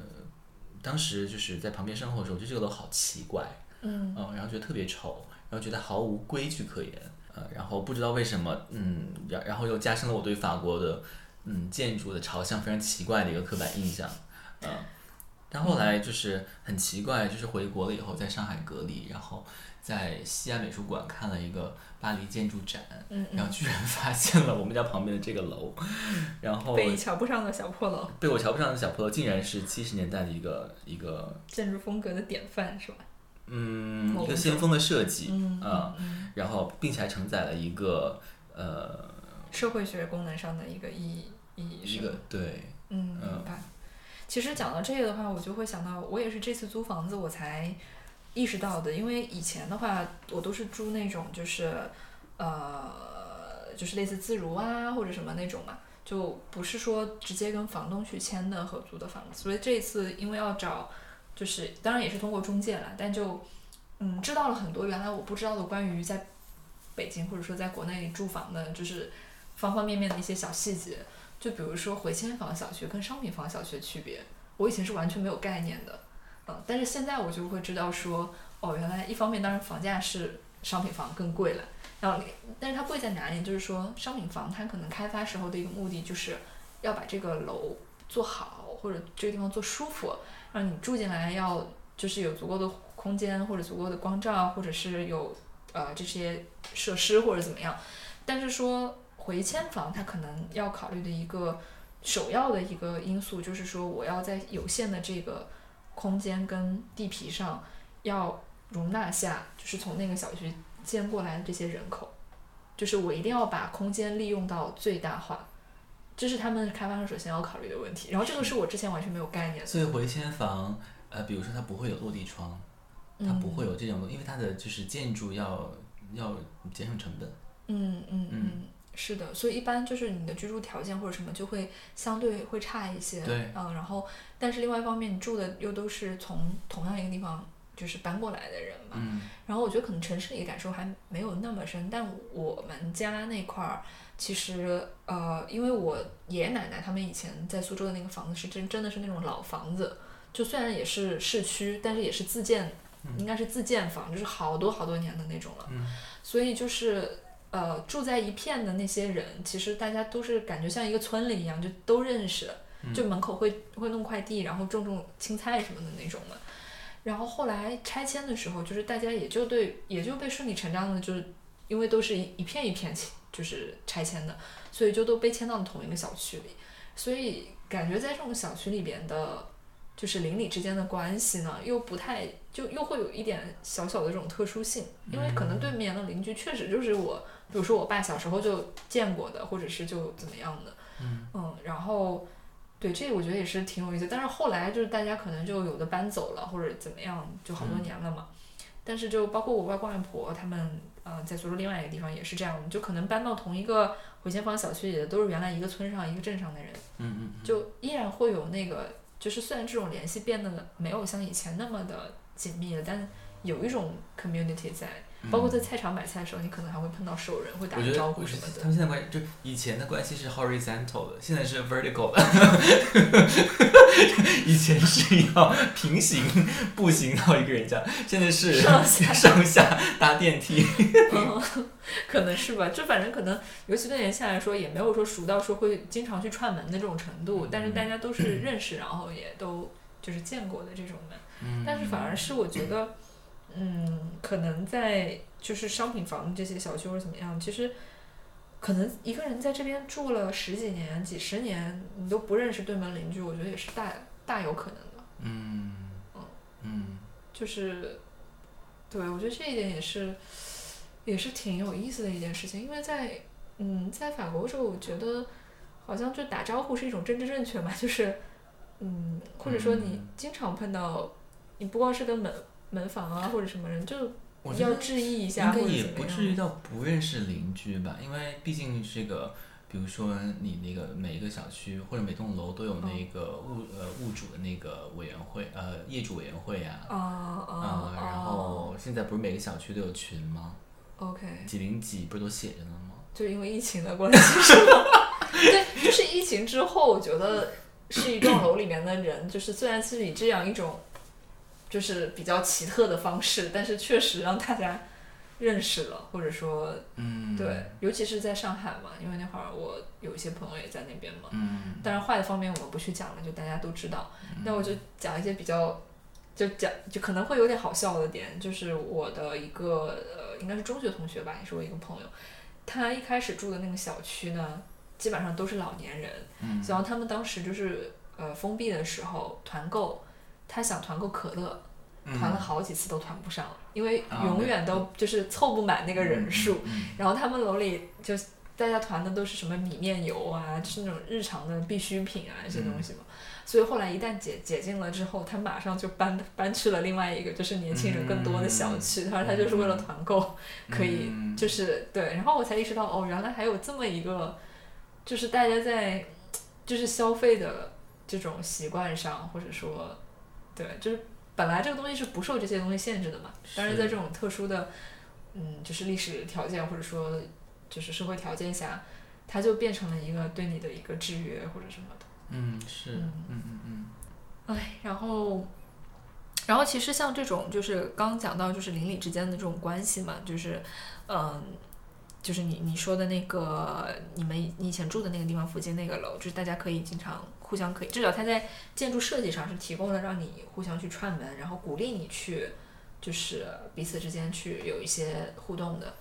当时就是在旁边生活的时候，我觉得这个楼好奇怪，嗯嗯，然后觉得特别丑，然后觉得毫无规矩可言，呃，然后不知道为什么，嗯，然然后又加深了我对法国的嗯建筑的朝向非常奇怪的一个刻板印象，嗯。但后来就是很奇怪，就是回国了以后，在上海隔离，然后在西安美术馆看了一个巴黎建筑展，嗯然后居然 发现了我们家旁边的这个楼，然后被你瞧不上的小破楼，被我瞧不上的小破楼，竟然是七十年代的一个一个建筑风格的典范是吧？嗯一个先锋的设计，嗯然后并且还承载了一个呃社会学功能上的一个意义意义一个？对嗯，嗯明白。其实讲到这个的话，我就会想到，我也是这次租房子我才意识到的，因为以前的话，我都是租那种就是呃，就是类似自如啊或者什么那种嘛，就不是说直接跟房东去签的合租的房子。所以这一次因为要找，就是当然也是通过中介啦，但就嗯知道了很多原来我不知道的关于在北京或者说在国内住房的，就是方方面面的一些小细节。就比如说回迁房小区跟商品房小区的区别，我以前是完全没有概念的，嗯，但是现在我就会知道说，哦，原来一方面当然房价是商品房更贵了，然后但是它贵在哪里？就是说商品房它可能开发时候的一个目的就是要把这个楼做好，或者这个地方做舒服，让你住进来要就是有足够的空间或者足够的光照，或者是有呃这些设施或者怎么样，但是说。回迁房，它可能要考虑的一个首要的一个因素，就是说我要在有限的这个空间跟地皮上，要容纳下，就是从那个小区迁过来的这些人口，就是我一定要把空间利用到最大化，这是他们开发商首先要考虑的问题。然后这个是。我之前完全没有概念的。所以回迁房呃，比如说它不会有落地窗，它不会有这种，因为它的就是建筑要要节省成本，嗯嗯嗯。嗯，是的，所以一般就是你的居住条件或者什么就会相对会差一些。对嗯，然后但是另外一方面，你住的又都是从同样一个地方就是搬过来的人嘛，嗯然后我觉得可能城市里的感受还没有那么深，但我们家那块儿其实呃，因为我爷爷奶奶他们以前在苏州的那个房子是真真的是那种老房子，就虽然也是市区，但是也是自建，应该是自建房，就是好多好多年的那种了。嗯所以就是呃，住在一片的那些人，其实大家都是感觉像一个村里一样，就都认识，就门口会会弄块地，然后种种青菜什么的那种的。然后后来拆迁的时候，就是大家也就对，也就被顺理成章的，就是因为都是一一片一片就是拆迁的，所以就都被迁到了同一个小区里。所以感觉在这种小区里边的，就是邻里之间的关系呢，又不太就又会有一点小小的这种特殊性，因为可能对面的邻居确实就是我，比如说我爸小时候就见过的，或者是就怎么样的，嗯。然后对这个我觉得也是挺有意思，但是后来就是大家可能就有的搬走了或者怎么样，就好多年了嘛。但是就包括我外公外婆他们，呃，在苏州另外一个地方也是这样，就可能搬到同一个回迁房小区里的，都是原来一个村上一个镇上的人，嗯嗯。就依然会有那个，就是虽然这种联系变得没有像以前那么的紧密了，但有一种 community 在，包括在菜场买菜的时候，你可能还会碰到熟人，会打招呼什么的。他们现在关系就以前的关系是 horizontal 的，现在是 vertical 的。以前是要平行步行到一个人家，现在是上下 上下搭电梯。嗯，可能是吧，就反正可能，尤其对年轻人来说，也没有说熟到说会经常去串门的这种程度，但是大家都是 认识，然后也都就是见过的这种门。但是反而是我觉得，嗯，可能在就是商品房这些小区或者怎么样，其实可能一个人在这边住了十几年、几十年，你都不认识对门邻居，我觉得也是大大有可能的。嗯嗯。嗯。就是，对我觉得这一点也是，也是挺有意思的一件事情，因为在嗯，在法国的时候，我觉得好像就打招呼是一种政治正确嘛，就是嗯，或者说你嗯。经常碰到，你不光是跟门门房啊或者什么人，就要质疑一下应或该也不者怎么样。至于到不认识邻居吧，因为毕竟这个，比如说你那个每一个小区或者每栋楼都有那个物呃物主的那个委员会呃业主委员会呀、啊啊啊，然啊后现在不是每个小区都有群吗？！OK，几零几不是都写着呢吗？就因为疫情的关系是吗？对，就是疫情之后，我觉得是一幢楼里面的人，就是虽然是以这样一种就是比较奇特的方式，但是确实让大家认识了，或者说嗯，对，尤其是在上海嘛，因为那会儿我有一些朋友也在那边嘛。嗯当然坏的方面我们不去讲了，就大家都知道。那我就讲一些比较，就讲就可能会有点好笑的点，就是我的一个呃，应该是中学同学吧，也是我一个朋友，他一开始住的那个小区呢，基本上都是老年人，嗯然后他们当时就是呃封闭的时候团购，他想团购可乐。团了好几次都团不上，因为永远都就是凑不满那个人数。嗯然后他们楼里就大家团的都是什么米面油啊，就是那种日常的必需品啊一些东西嘛。所以后来一旦解解禁了之后，他马上就搬搬去了另外一个就是年轻人更多的小区。他说他就是为了团购，可以嗯就是对。然后我才意识到哦，原来还有这么一个，就是大家在就是消费的这种习惯上，或者说对，就是本来这个东西是不受这些东西限制的嘛，但是在这种特殊的嗯，就是历史条件或者说就是社会条件下，它就变成了一个对你的一个制约或者什么的。嗯是嗯嗯嗯嗯哎，然后，然后其实像这种就是刚刚讲到就是邻里之间的这种关系嘛，就是嗯。就是你你说的那个，你们你以前住的那个地方附近那个楼，就是大家可以经常互相可以，至少它在建筑设计上是提供了让你互相去串门，然后鼓励你去，就是彼此之间去有一些互动的。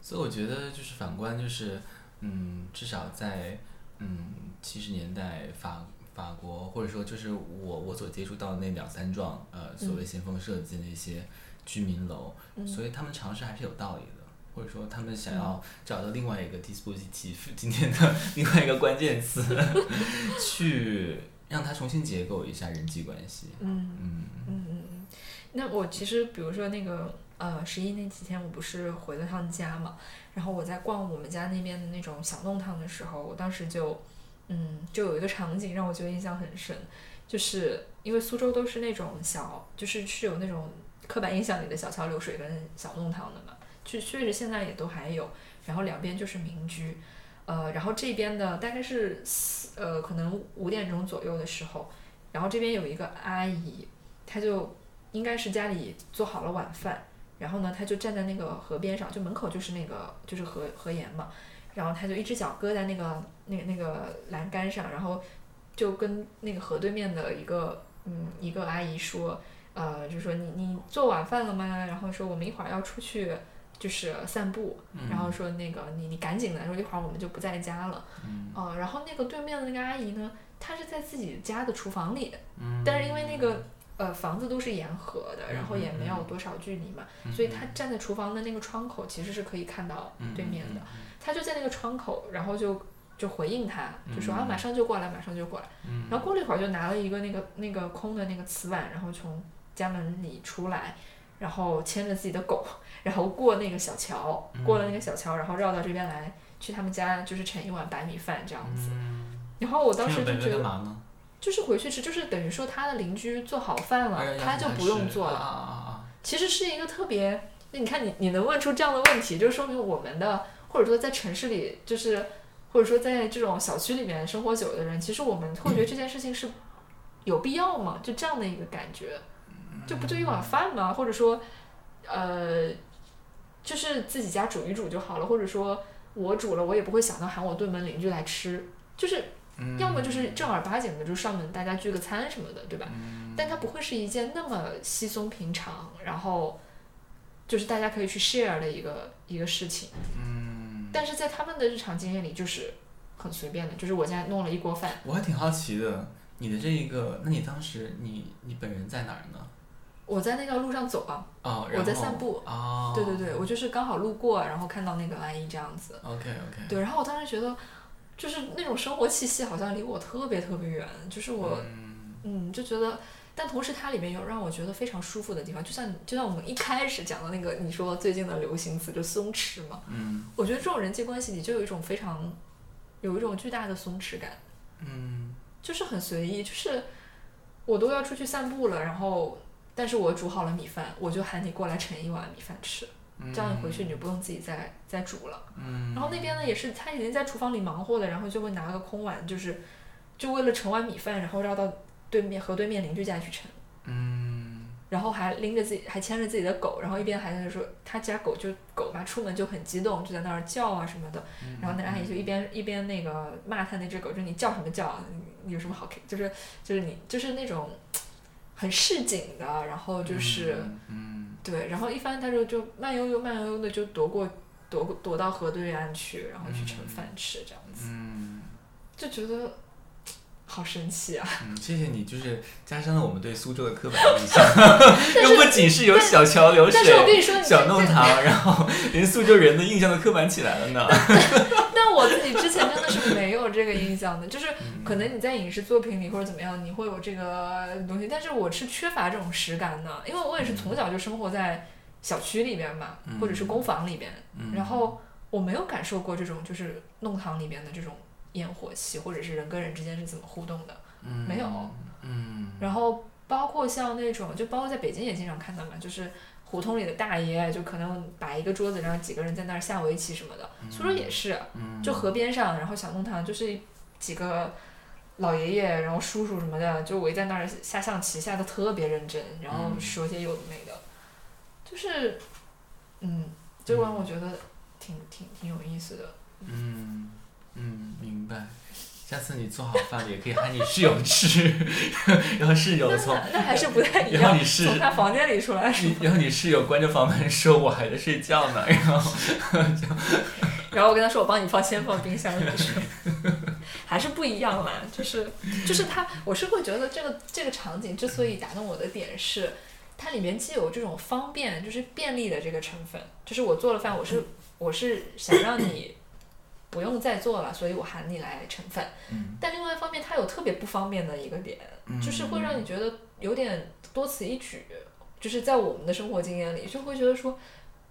所以我觉得就是反观就是，嗯，至少在嗯七十年代法法国或者说就是我我所接触到的那两三幢呃所谓先锋设计的一些居民楼，嗯所以他们尝试还是有道理的。或者说，他们想要找到另外一个 dispositif，今天的 另外一个关键词，去让它重新结构一下人际关系。嗯嗯嗯嗯嗯。那我其实比如说那个呃十一那几天，我不是回了趟家嘛，然后我在逛我们家那边的那种小弄堂的时候，我当时就嗯就有一个场景让我觉得印象很深，就是因为苏州都是那种小，就是是有那种刻板印象里的小桥流水跟小弄堂的嘛，确确实现在也都还有，然后两边就是民居。呃，然后这边的大概是四呃，可能五点钟左右的时候，然后这边有一个阿姨，她就应该是家里做好了晚饭，然后呢，她就站在那个河边上，就门口就是那个就是河河沿嘛，然后她就一只脚搁在那个那个那个栏杆上，然后就跟那个河对面的一个嗯一个阿姨说，呃，就说你你做晚饭了吗？然后说我们一会儿要出去就是散步，然后说那个你你赶紧的，说一会儿我们就不在家了。嗯呃，然后那个对面的那个阿姨呢，她是在自己家的厨房里，嗯但是因为那个呃房子都是沿河的，然后也没有多少距离嘛，所以她站在厨房的那个窗口其实是可以看到对面的。她就在那个窗口，然后就就回应他，就说啊马上就过来，马上就过来。然后过了一会儿就拿了一个那个那个空的那个瓷碗，然后从家门里出来，然后牵着自己的狗，然后过那个小桥，过了那个小桥，然后绕到这边来，去他们家就是盛一碗白米饭这样子。然后我当时就觉得？就是回去吃，就是等于说他的邻居做好饭哎了，他就不用做了。其实是一个特别，你看你你能问出这样的问题，就说明我们的或者说在城市里，就是或者说在这种小区里面生活久的人，其实我们会觉得这件事情是有必要吗？就这样的一个感觉，就不就一碗饭吗？或者说，呃，就是自己家煮一煮就好了，或者说我煮了，我也不会想到喊我对门邻居来吃，就是要么就是正儿八经的就上门大家聚个餐什么的，对吧？但它不会是一件那么稀松平常，然后就是大家可以去 share 的一个一个事情。嗯，但是在他们的日常经验里，就是很随便的，就是我现在弄了一锅饭，我还挺好奇的，你的这一个，那你当时你你本人在哪儿呢？我在那个路上走啊，哦，我在散步。哦，对对对，我就是刚好路过，然后看到那个阿姨这样子，，OK OK，对，然后我当时觉得，就是那种生活气息好像离我特别特别远，就是我，嗯，就觉得。但同时，它里面有让我觉得非常舒服的地方，就像就像我们一开始讲的那个，你说最近的流行词就松弛嘛，嗯。我觉得这种人际关系里就有一种非常，有一种巨大的松弛感，嗯。就是很随意，就是我都要出去散步了，然后但是我煮好了米饭，我就喊你过来盛一碗米饭吃，这样你回去你就不用自己再再煮了。嗯，然后那边呢也是他已经在厨房里忙活了，然后就会拿个空碗，就是就为了盛碗米饭，然后绕到对面河对面邻居家去盛。嗯然后还拎着自己，还牵着自己的狗，然后一边还在说他家狗就狗吧，出门就很激动，就在那儿叫啊什么的。然后那阿姨就一边一边那个骂他那只狗，就你叫什么叫啊？有什么好？就是就是你就是那种很市井的，然后就是、嗯对，然后一翻他就就慢悠悠慢悠悠的就躲过躲过躲到河对岸去，然后去盛饭吃这样子，嗯就觉得好神奇啊！嗯，谢谢你，就是加深了我们对苏州的刻板印象。又不仅是有小桥流但是我跟你说水、小弄堂，然后连苏州人的印象都刻板起来了呢。但我自己之前真的是没有这个印象的，就是可能你在影视作品里或者怎么样，你会有这个东西，但是我是缺乏这种实感的，因为我也是从小就生活在小区里边嘛，或者是公房里边，然后我没有感受过这种就是弄堂里边的这种烟火气，或者是人跟人之间是怎么互动的，没有。嗯。然后包括像那种，就包括在北京也经常看到嘛，就是胡同里的大爷，就可能摆一个桌子，然后几个人在那儿下围棋什么的。苏州也是，就河边上，然后小弄堂就是几个老爷爷，然后叔叔什么的，就围在那儿下象棋，下的特别认真，然后说些有的没的，就是，嗯，这关我觉得挺挺挺有意思的。嗯嗯，明白。下次你做好饭也可以喊你室友吃，然后室友从那那还是不太一样然后你，是从他房间里出来然后你室友关着房门说我还在睡觉呢，然后 然后我跟他说，我帮你放先放冰箱里去，还是不一样啦。就是就是他，我是会觉得这个这个场景之所以打动我的点是，它里面既有这种方便，就是便利的这个成分，就是我做了饭，我是我是想让你不用再做了，所以我喊你来盛饭。但另外一方面，它有特别不方便的一个点，就是会让你觉得有点多此一举。就是在我们的生活经验里，就会觉得说，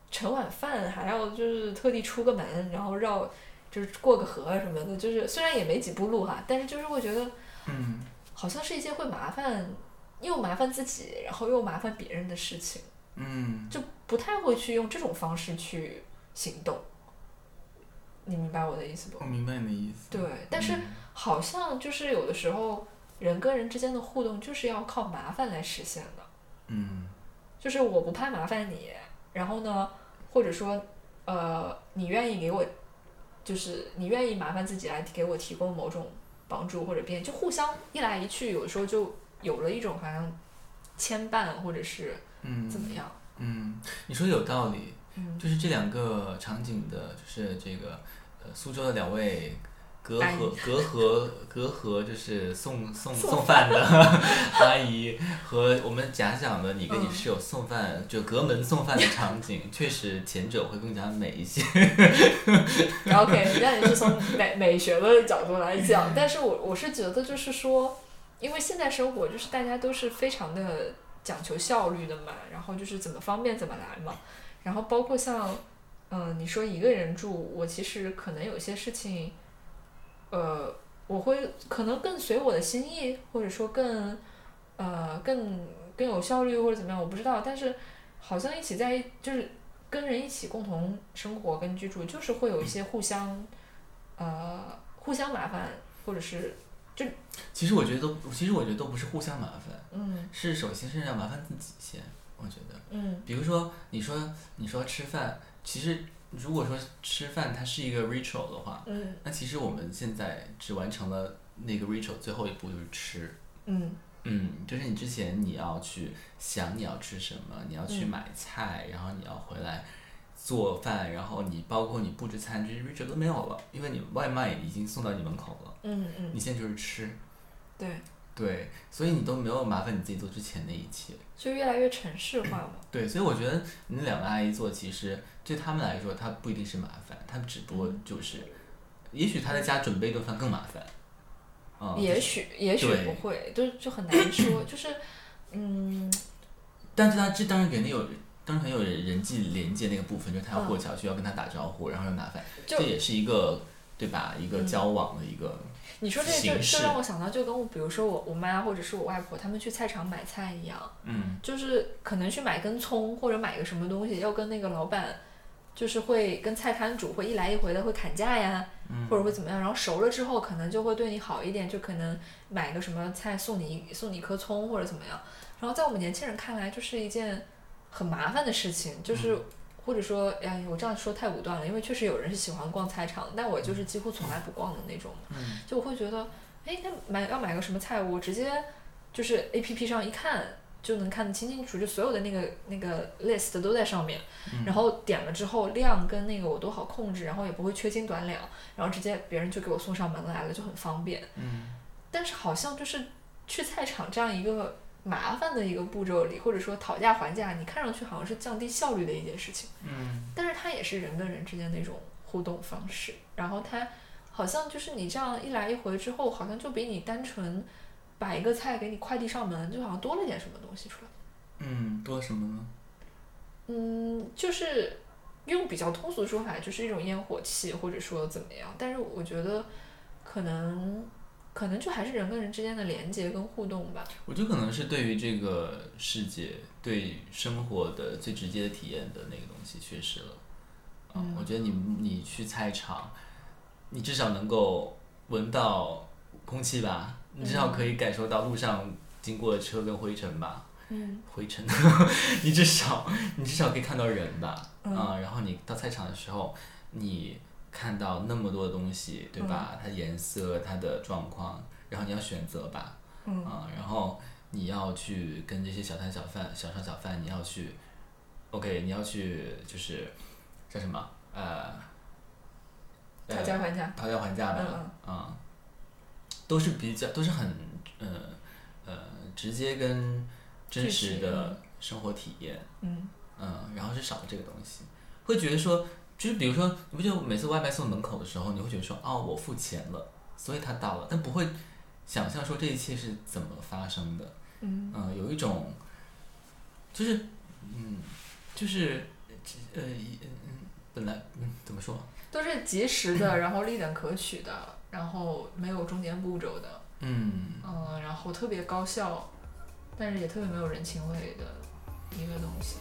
盛碗饭还要就是特地出个门，然后绕就是过个河什么的，就是虽然也没几步路哈，但是就是会觉得，嗯好像是一件会麻烦又麻烦自己，然后又麻烦别人的事情，嗯就不太会去用这种方式去行动。你明白我的意思不我？明白你的意思。对，但是好像就是有的时候，人跟人之间的互动就是要靠麻烦来实现的。嗯就是我不怕麻烦你，然后呢，或者说，呃，你愿意给我，就是你愿意麻烦自己来给我提供某种帮助或者便利，就互相一来一去，有的时候就有了一种好像牵绊或者是嗯怎么样。嗯，你说的有道理，嗯，就是这两个场景的，就是这个呃苏州的两位隔阂隔阂隔阂，就是送送送饭的阿姨和我们假想的你跟你嗯室友送饭、就隔门送饭的场景，确实前者会更加美一些。OK，那你是从美美学的角度来讲，但是我我是觉得就是说，因为现在生活就是大家都是非常的讲求效率的嘛，然后就是怎么方便怎么来嘛，然后包括像，嗯、你说一个人住，我其实可能有些事情，呃，我会可能更随我的心意，或者说更，呃，更更有效率或者怎么样，我不知道，但是好像一起在一就是跟人一起共同生活跟居住，就是会有一些互相，呃，互相麻烦，或者是，其实我觉得都，其实我觉得都不是互相麻烦，嗯是首先是要麻烦自己先，我觉得。嗯比如说，你说你说吃饭，其实如果说吃饭它是一个 ritual 的话，嗯那其实我们现在只完成了那个 ritual 最后一步就是吃。嗯嗯，就是你之前你要去想你要吃什么，你要去嗯买菜，然后你要回来做饭，然后你包括你布置餐具 ritual 都没有了，因为你外卖已经送到你门口了，嗯嗯，你现在就是吃。对，对，所以你都没有麻烦你自己做之前的一切。就越来越城市化了。对，所以我觉得你两个阿姨做，其实对他们来说，它不一定是麻烦，他们只不过嗯就是，也许他在家准备一顿饭更麻烦。啊、也许也许不会，就就很难说，就是，嗯但是他这当然肯定有，当然很有人人际连接那个部分，就是他要过嗯桥需要跟他打招呼，然后又麻烦，这也是一个对吧？一个嗯交往的一个，你说这就就让我想到，就跟我比如说我我妈或者是我外婆他们去菜场买菜一样，嗯。就是可能去买根葱或者买个什么东西，要跟那个老板，就是会跟菜摊主会一来一回的会砍价呀，嗯。或者会怎么样，然后熟了之后可能就会对你好一点，就可能买个什么菜送你送你一颗葱或者怎么样，然后在我们年轻人看来就是一件很麻烦的事情，就是。或者说，哎，我这样说太武断了，因为确实有人是喜欢逛菜场，但我就是几乎从来不逛的那种。嗯就我会觉得，哎，那买要买个什么菜，我直接就是 A P P 上一看就能看得清清楚，就所有的那个那个 list 都在上面，嗯然后点了之后量跟那个我都好控制，然后也不会缺斤短两，然后直接别人就给我送上门来了，就很方便。嗯但是好像就是去菜场这样一个麻烦的一个步骤里，或者说讨价还价，你看上去好像是降低效率的一件事情。嗯但是它也是人跟人之间的一种互动方式。然后它好像就是你这样一来一回之后，好像就比你单纯把一个菜给你快递上门，就好像多了点什么东西出来。嗯，多什么呢？嗯，就是用比较通俗的说法，就是一种烟火气，或者说怎么样。但是我觉得可能可能就还是人跟人之间的连接跟互动吧。我觉得可能是对于这个世界、对生活的最直接的体验的那个东西缺失了。啊嗯我觉得你你去菜场，你至少能够闻到空气吧，你至少可以感受到路上经过的车跟灰尘吧。嗯 灰尘，你至少你至少可以看到人吧，嗯啊、然后你到菜场的时候，你看到那么多的东西，对。吧？它颜色、它的状况，然后你要选择吧，嗯。啊、然后你要去跟这些小摊小贩、小商小贩，你要去，OK，你要去就是叫什么？呃，呃讨价还价。讨价还价吧，嗯啊、都是比较都是很呃呃直接跟真实的。生活体验，嗯。嗯，然后是少了这个东西，会觉得说，就是比如说，你不就每次外卖送门口的时候，你会觉得说，哦，我付钱了，所以他到了，但不会想象说这一切是怎么发生的，嗯呃，有一种，就是，嗯，就是，呃，本来，嗯，怎么说？都是及时的，然后立点可取的，然后没有中间步骤的，嗯，嗯，然后特别高效，但是也特别没有人情味的一个东西。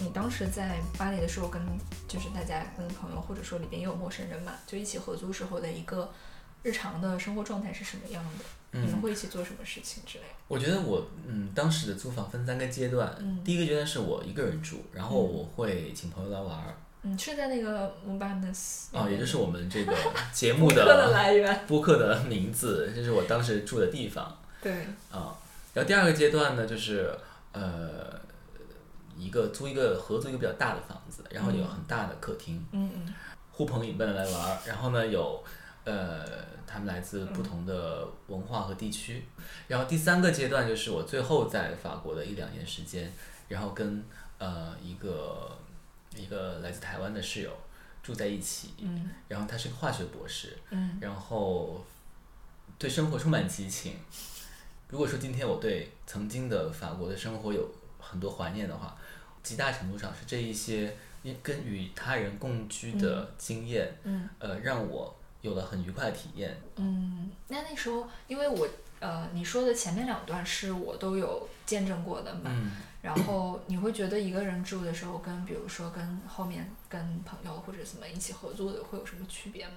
你当时在巴黎的时候跟就是大家跟朋友或者说里边也有陌生人嘛就一起合租时候的一个日常的生活状态是什么样的？你们会一起做什么事情之类的？我觉得我嗯当时的租房分三个阶段。第一个阶段是我一个人住然后我会请朋友来玩嗯，是在那个 m o b a n e s 啊，也就是我们这个 节目课的的来源。播客的名字，这是我当时住的地方。对，啊，然后第二个阶段呢，就是呃，一个租一个合租一个比较大的房子，然后有很大的客厅，嗯嗯呼朋引伴的来玩儿，然后呢有呃他们来自不同的文化和地区，然后第三个阶段就是我最后在法国的一两年时间，然后跟呃一个一个来自台湾的室友住在一起，嗯。然后他是个化学博士，嗯。然后对生活充满激情。如果说今天我对曾经的法国的生活有很多怀念的话，极大程度上是这一些跟与他人共居的经验，嗯。呃，让我有了很愉快的体验。嗯，那那时候因为我呃你说的前面两段是我都有见证过的嘛，嗯，然后你会觉得一个人住的时候跟比如说跟后面跟朋友或者什么一起合租的会有什么区别吗？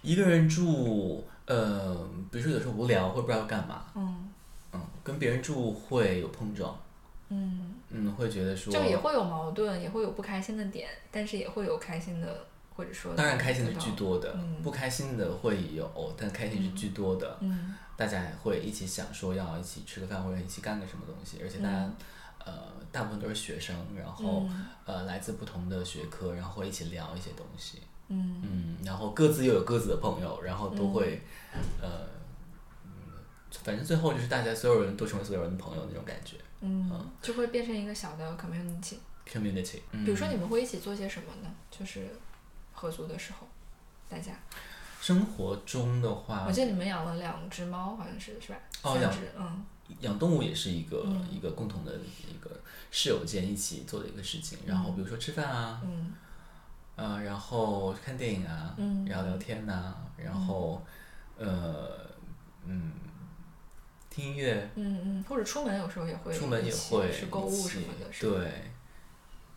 一个人住，呃，比如说有时候无聊会不知道干嘛，嗯嗯，跟别人住会有碰撞，嗯，嗯，会觉得说，就也会有矛盾，也会有不开心的点，但是也会有开心的，或者说当然开心的居多的，嗯不开心的会有，但开心是居多的。嗯大家会一起想说要一起吃个饭或者一起干个什么东西，而且大家、嗯呃大部分都是学生，然后、嗯呃来自不同的学科，然后会一起聊一些东西，嗯嗯，然后各自又有各自的朋友，然后都会、呃嗯，反正最后就是大家所有人都成为所有人的朋友那种感觉嗯，就会变成一个小的 community。，community。嗯、比如说你们会一起做些什么呢？就是合租的时候，大家，生活中的话我，记得你们养了两只猫，好像是是吧？哦两三只，嗯养动物也是一个、嗯。一个共同的一个室友间一起做的一个事情。然后比如说吃饭啊，嗯。呃，然后看电影啊，嗯。然后聊天呐、然后呃嗯听音乐，嗯嗯，或者出门有时候也会出门也会是购物什么的，对，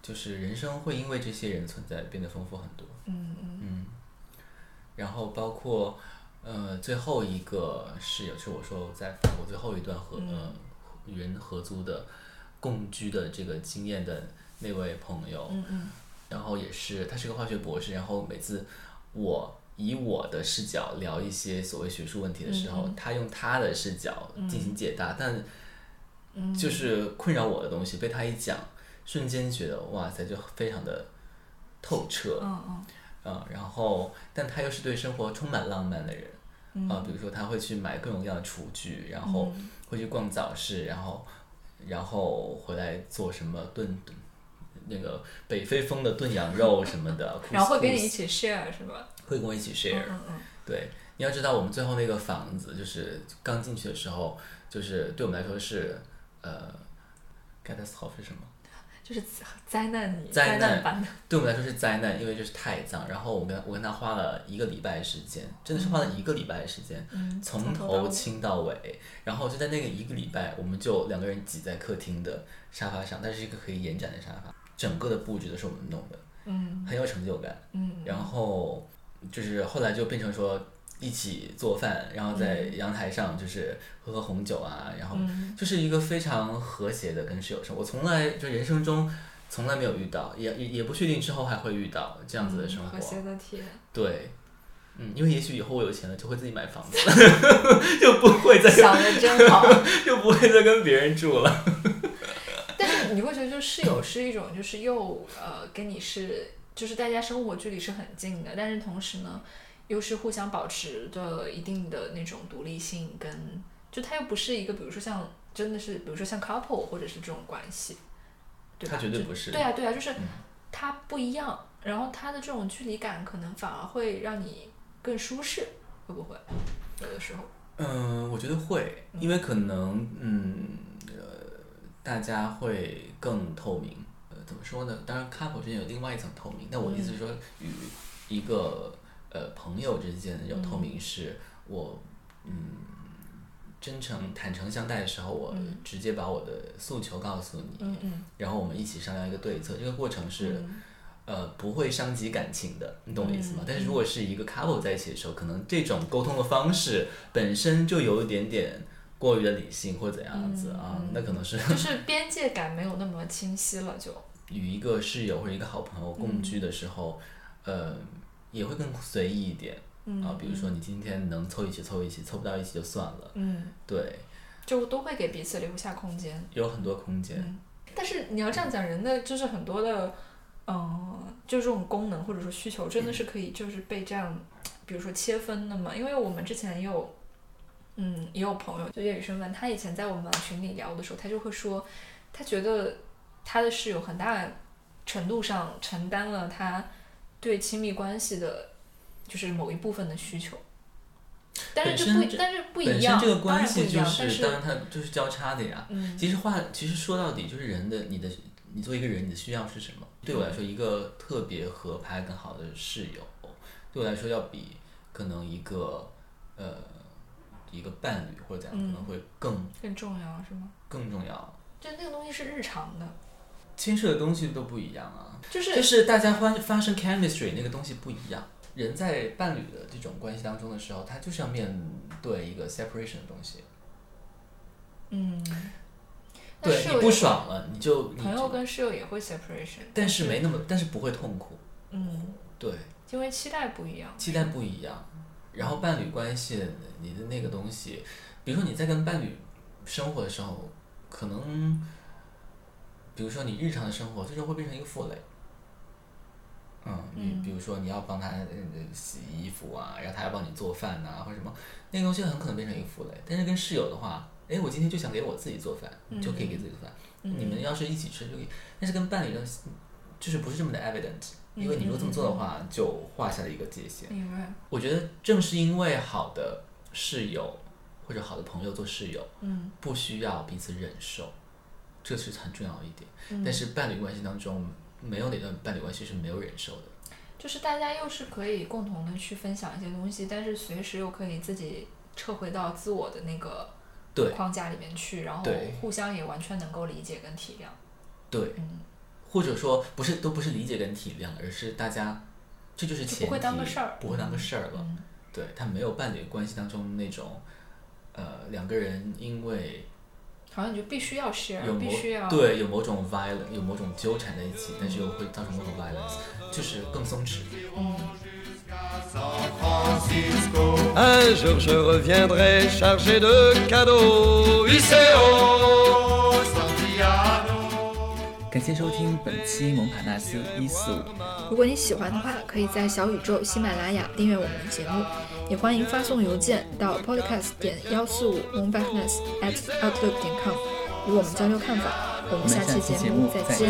就是人生会因为这些人存在变得丰富很多。嗯嗯。嗯，然后包括呃最后一个室友，是我说在法国最后一段合、嗯。呃与人合租的共居的这个经验的那位朋友，嗯嗯。然后也是他是个化学博士，然后每次我以我的视角聊一些所谓学术问题的时候，他用他的视角进行解答，但嗯，就是困扰我的东西被他一讲，瞬间觉得哇塞，就非常的透彻，嗯嗯嗯，然后但他又是对生活充满浪漫的人，嗯。啊、比如说他会去买各种各样的厨具，然后会去逛早市，然后然后回来做什么炖炖那个北非风的炖羊肉什么的，然后会跟你一起 share 是吧？会跟我一起 share，、嗯嗯。对，你要知道我们最后那个房子就是刚进去的时候，就是对我们来说是呃 catastrophe 是什么？就是灾难灾难难版的，对我们来说是灾难，因为就是太脏。然后我跟我跟他花了一个礼拜时间，真的是花了一个礼拜的时间，嗯，从头清到尾。然后就在那个一个礼拜，我们就两个人挤在客厅的沙发上，但是一个可以延展的沙发，整个的布置都是我们弄的，嗯很有成就感。嗯然后就是后来就变成说一起做饭，然后在阳台上就是喝喝红酒啊，然后嗯就是一个非常和谐的跟室友生活。我从来就人生中从来没有遇到，也也也不确定之后还会遇到这样子的生活。嗯和谐的体验。对，嗯，因为也许以后我有钱了，就会自己买房子，就不会再想的真好，就不会再跟别人住了。但是你会觉得，就是室友是一种，就是又呃跟你是，就是大家生活距离是很近的，但是同时呢，又是互相保持着一定的那种独立性跟，就它又不是一个，比如说像真的是，比如说像 couple 或者是这种关系，对吧？它绝对不是对啊，对啊，就是嗯它不一样，然后它的这种距离感可能反而会让你更舒适，会不会？有的时候，嗯，我觉得会，因为可能嗯呃，大家会更透明。呃，怎么说呢？当然，couple 之间有另外一层透明，但我的意思是说，与一个呃朋友之间的这种透明是，我嗯真诚、坦诚相待的时候，我嗯。直接把我的诉求告诉你，嗯嗯。然后我们一起商量一个对策。这个过程是、呃不会伤及感情的，你懂我意思吗？嗯但是如果是一个 couple 在一起的时候，可能这种沟通的方式本身就有一点点过于的理性或怎样子啊，嗯。那可能是就是边界感没有那么清晰了，就。与一个室友或者一个好朋友共居的时候，呃，也会更随意一点。啊，比如说你今天能凑一起凑一起，凑不到一起就算了。嗯，对，就都会给彼此留下空间。有很多空间。但是你要这样讲，人的就是很多的，嗯、就这种功能或者说需求，真的是可以就是被这样，比如说切分的嘛。因为我们之前也有，嗯，也有朋友，就叶雨生问他以前在我们群里聊的时候，他就会说，他觉得他的室友很大程度上承担了他对亲密关系的，就是某一部分的需求。但是这不但是不一样，身这个关系就是，当然它就是交叉的呀。嗯其实话，其实说到底就是人的，你的，你作为一个人，你的需要是什么？对我来说，一个特别合拍更好的室友，对我来说要比可能一个呃一个伴侣或者怎样，可能会更更重要是吗？更重要。就那个东西是日常的，牵涉的东西都不一样啊。就是就是大家发发生 chemistry 那个东西不一样。人在伴侣的这种关系当中的时候，他就是要面对一个 separation 的东西。嗯，对你不爽了，你就你朋友就，跟室友也会 separation，但是没那么，但是不会痛苦。嗯，对，因为期待不一样。期待不一样。然后伴侣关系，你的那个东西，比如说你在跟伴侣生活的时候，可能，比如说你日常的生活，最终会变成一个负累。嗯，你比如说你要帮他呃洗衣服啊，然后他要帮你做饭呐、或者什么，那个东西很可能变成一个负累。但是跟室友的话，哎，我今天就想给我自己做饭，你就可以给自己做饭。你们要是一起吃就可以，但是跟伴侣的，就是不是这么的 evident，因为你如果这么做的话，就画下了一个界限。明白。我觉得正是因为好的室友或者好的朋友做室友，嗯不需要彼此忍受，这是很重要的一点。嗯但是伴侣关系当中，没有哪段伴侣关系是没有忍受的。就是大家又是可以共同的去分享一些东西，但是随时又可以自己撤回到自我的那个对框架里面去，然后互相也完全能够理解跟体谅。对，嗯或者说不是都不是理解跟体谅，而是大家这就是前提，就不会当个事儿不会当个事儿了。嗯对他没有伴侣关系当中那种，呃，两个人因为好像你就必须要 share，必须要对，有某种 violence，有某种纠缠在一起，但是又会造成某种 violence，就是更松弛。嗯。感谢收听本期蒙卡纳斯一四五。如果你喜欢的话，可以在小宇宙、喜马拉雅订阅我们的节目。也欢迎发送邮件到 podcast 点幺四五 moonbackness at outlook 点 com 与我们交流看法。我们下期节目再见。